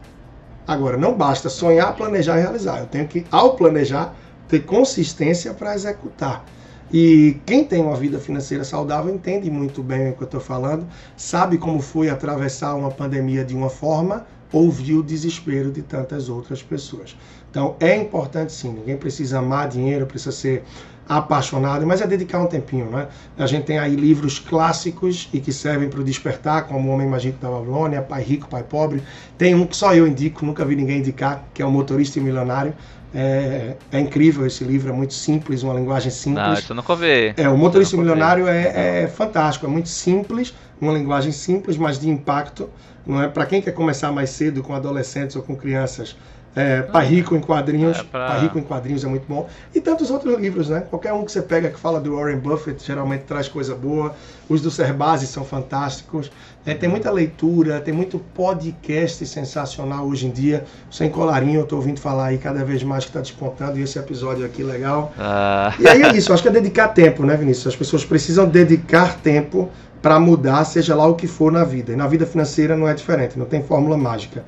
Agora, não basta sonhar, planejar e realizar. Eu tenho que, ao planejar, ter consistência para executar. E quem tem uma vida financeira saudável entende muito bem o que eu estou falando, sabe como foi atravessar uma pandemia de uma forma, ouviu o desespero de tantas outras pessoas. Então é importante sim, ninguém precisa amar dinheiro, precisa ser apaixonado, mas é dedicar um tempinho, né? A gente tem aí livros clássicos e que servem para o despertar, como O Homem Magíco da Babilônia, Pai Rico, Pai Pobre. Tem um que só eu indico, nunca vi ninguém indicar, que é O Motorista e Milionário. É, é, incrível esse livro, é muito simples, uma linguagem simples. Não, isso eu nunca vi. É, o Motorista e Milionário é, é, fantástico, é muito simples, uma linguagem simples, mas de impacto. Não é para quem quer começar mais cedo com adolescentes ou com crianças é, Pai Rico em Quadrinhos. É pra... Pai Rico em Quadrinhos é muito bom. E tantos outros livros, né? Qualquer um que você pega que fala do Warren Buffett geralmente traz coisa boa. Os do Serbasi são fantásticos. É, tem muita leitura, tem muito podcast sensacional hoje em dia. Sem colarinho, eu estou ouvindo falar aí cada vez mais que está despontando. E esse episódio aqui legal. Ah. E aí é isso, acho que é dedicar tempo, né, Vinícius? As pessoas precisam dedicar tempo para mudar, seja lá o que for na vida. E na vida financeira não é diferente, não tem fórmula mágica.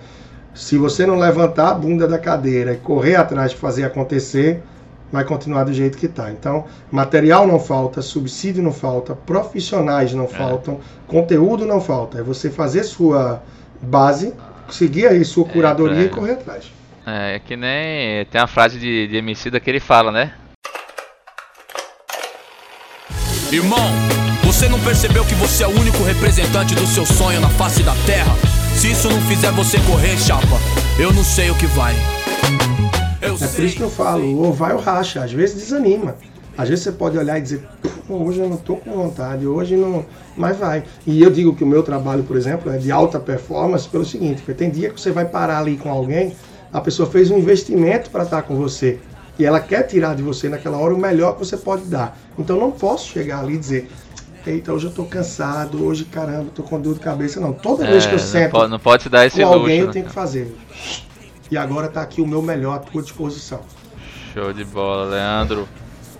Se você não levantar a bunda da cadeira e correr atrás de fazer acontecer, vai continuar do jeito que está. Então, material não falta, subsídio não falta, profissionais não é. faltam, conteúdo não falta. É você fazer sua base, seguir aí sua é, curadoria é, e correr atrás. É, é que nem tem uma frase de, de Emicida que ele fala, né? Irmão, você não percebeu que você é o único representante do seu sonho na face da terra? Se isso não fizer você correr, chapa, eu não sei o que vai. Eu é por isso que eu falo, ou vai ou racha, às vezes desanima. Às vezes você pode olhar e dizer, hoje eu não estou com vontade, hoje não. Mas vai. E eu digo que o meu trabalho, por exemplo, é de alta performance pelo seguinte, porque tem dia que você vai parar ali com alguém, a pessoa fez um investimento para estar com você. E ela quer tirar de você naquela hora o melhor que você pode dar. Então não posso chegar ali e dizer, eita, hoje eu tô cansado, hoje, caramba, tô com dor de cabeça. Não, toda é, vez que eu sento não pode, não pode dar esse com luxo, alguém, né? eu tenho que fazer. E agora tá aqui o meu melhor à tua disposição. Show de bola, Leandro.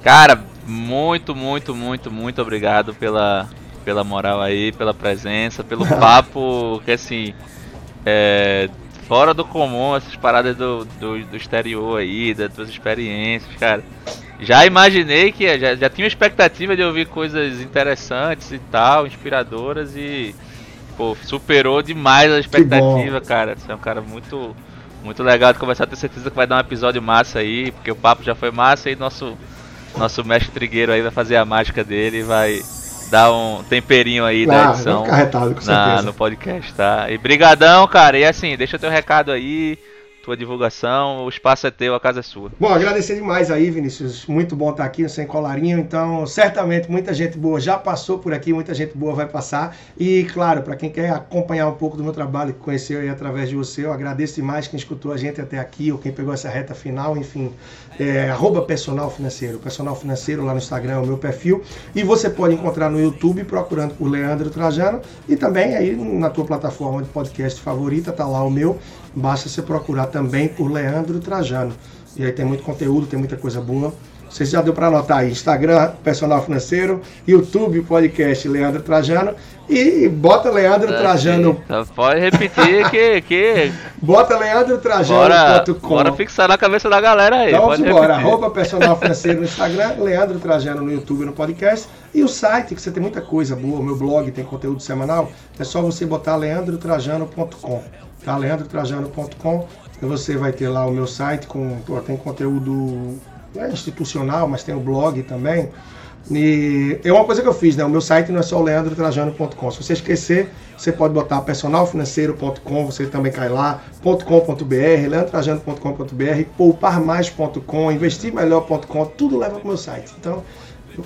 Cara, muito, muito, muito, muito obrigado pela, pela moral aí, pela presença, pelo papo, que assim, é, fora do comum, essas paradas do, do, do exterior aí, das tuas experiências, cara. Já imaginei que já, já tinha expectativa de ouvir coisas interessantes e tal, inspiradoras e pô, superou demais a expectativa, cara. Você é um cara muito muito legal de conversar, tenho certeza que vai dar um episódio massa aí, porque o papo já foi massa e nosso nosso mestre trigueiro aí vai fazer a mágica dele e vai dar um temperinho aí Claro, da edição vai ficar retado, com na, certeza. no podcast, tá? E brigadão, cara. E assim, deixa teu recado aí, tua divulgação, o espaço é teu, a casa é sua. Bom, agradecer demais aí, Vinícius. Muito bom estar aqui no Sem Colarinho. Então, certamente muita gente boa já passou por aqui, muita gente boa vai passar. E, claro, para quem quer acompanhar um pouco do meu trabalho, que conheceu aí através de você, eu agradeço demais quem escutou a gente até aqui, ou quem pegou essa reta final, enfim. É, arroba personal financeiro. Personal financeiro lá no Instagram é o meu perfil. E você pode encontrar no YouTube procurando por Leandro Trajano. E também aí na tua plataforma de podcast favorita, tá lá o meu. Basta você procurar também por Leandro Trajano. E aí tem muito conteúdo, tem muita coisa boa. Você já deu para anotar aí, Instagram, Personal Financeiro, YouTube, podcast Leandro Trajano e bota Leandro Trajano, Então, pode repetir que, que bota Leandro bora, Trajano.com. bora fixar na cabeça da galera aí. Então vamos pode embora. repetir. Arroba Personal Financeiro no Instagram, Leandro Trajano no YouTube no podcast. E o site, que você tem muita coisa boa, o meu blog tem conteúdo semanal, é só você botar leandrotrajano.com. Tá? leandrotrajano.com e você vai ter lá o meu site com pô, tem conteúdo não é institucional, mas tem o blog também. E é uma coisa que eu fiz, né? O meu site não é só leandrotrajano.com. Se você esquecer, você pode botar personalfinanceiro.com, você também cai lá, .com.br, leandrotrajano.com.br, pouparmais.com, investirmelhor.com, tudo leva para o meu site. Então,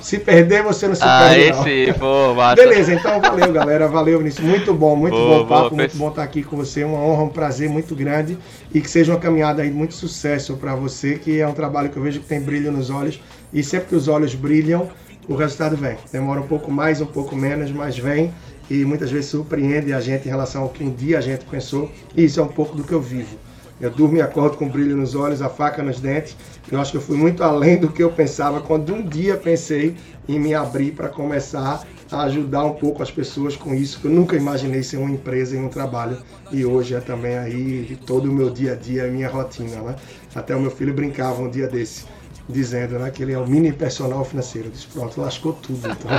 se perder, você não se Aí perde. não. sim, pô, massa. Beleza, então valeu, galera. Valeu, Vinícius. Muito bom, muito Boa, bom papo, boa, muito bom estar aqui com você. Uma honra, um prazer muito grande e que seja uma caminhada aí de muito sucesso para você, que é um trabalho que eu vejo que tem brilho nos olhos e sempre que os olhos brilham, o resultado vem. Demora um pouco mais, um pouco menos, mas vem e muitas vezes surpreende a gente em relação ao que um dia a gente pensou e isso é um pouco do que eu vivo. Eu durmo e acordo com brilho nos olhos, a faca nos dentes. Eu acho que eu fui muito além do que eu pensava quando um dia pensei em me abrir para começar a ajudar um pouco as pessoas com isso, que eu nunca imaginei ser uma empresa e um trabalho. E hoje é também aí todo o meu dia a dia, a minha rotina. Né? Até o meu filho brincava um dia desse, dizendo né, que ele é o mini personal financeiro. Eu disse, pronto, lascou tudo. Então.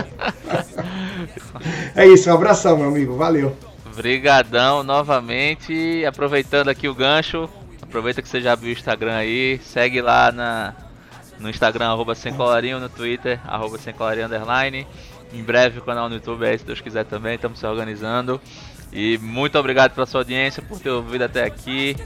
é isso, um abração, meu amigo. Valeu. Brigadão novamente. Aproveitando aqui o gancho, aproveita que você já abriu o Instagram aí, segue lá na, no Instagram, arroba sem colarinho, no Twitter, arroba sem colarinho underline. Em breve o canal no YouTube aí, se Deus quiser também, estamos se organizando. E muito obrigado pela sua audiência, por ter ouvido até aqui.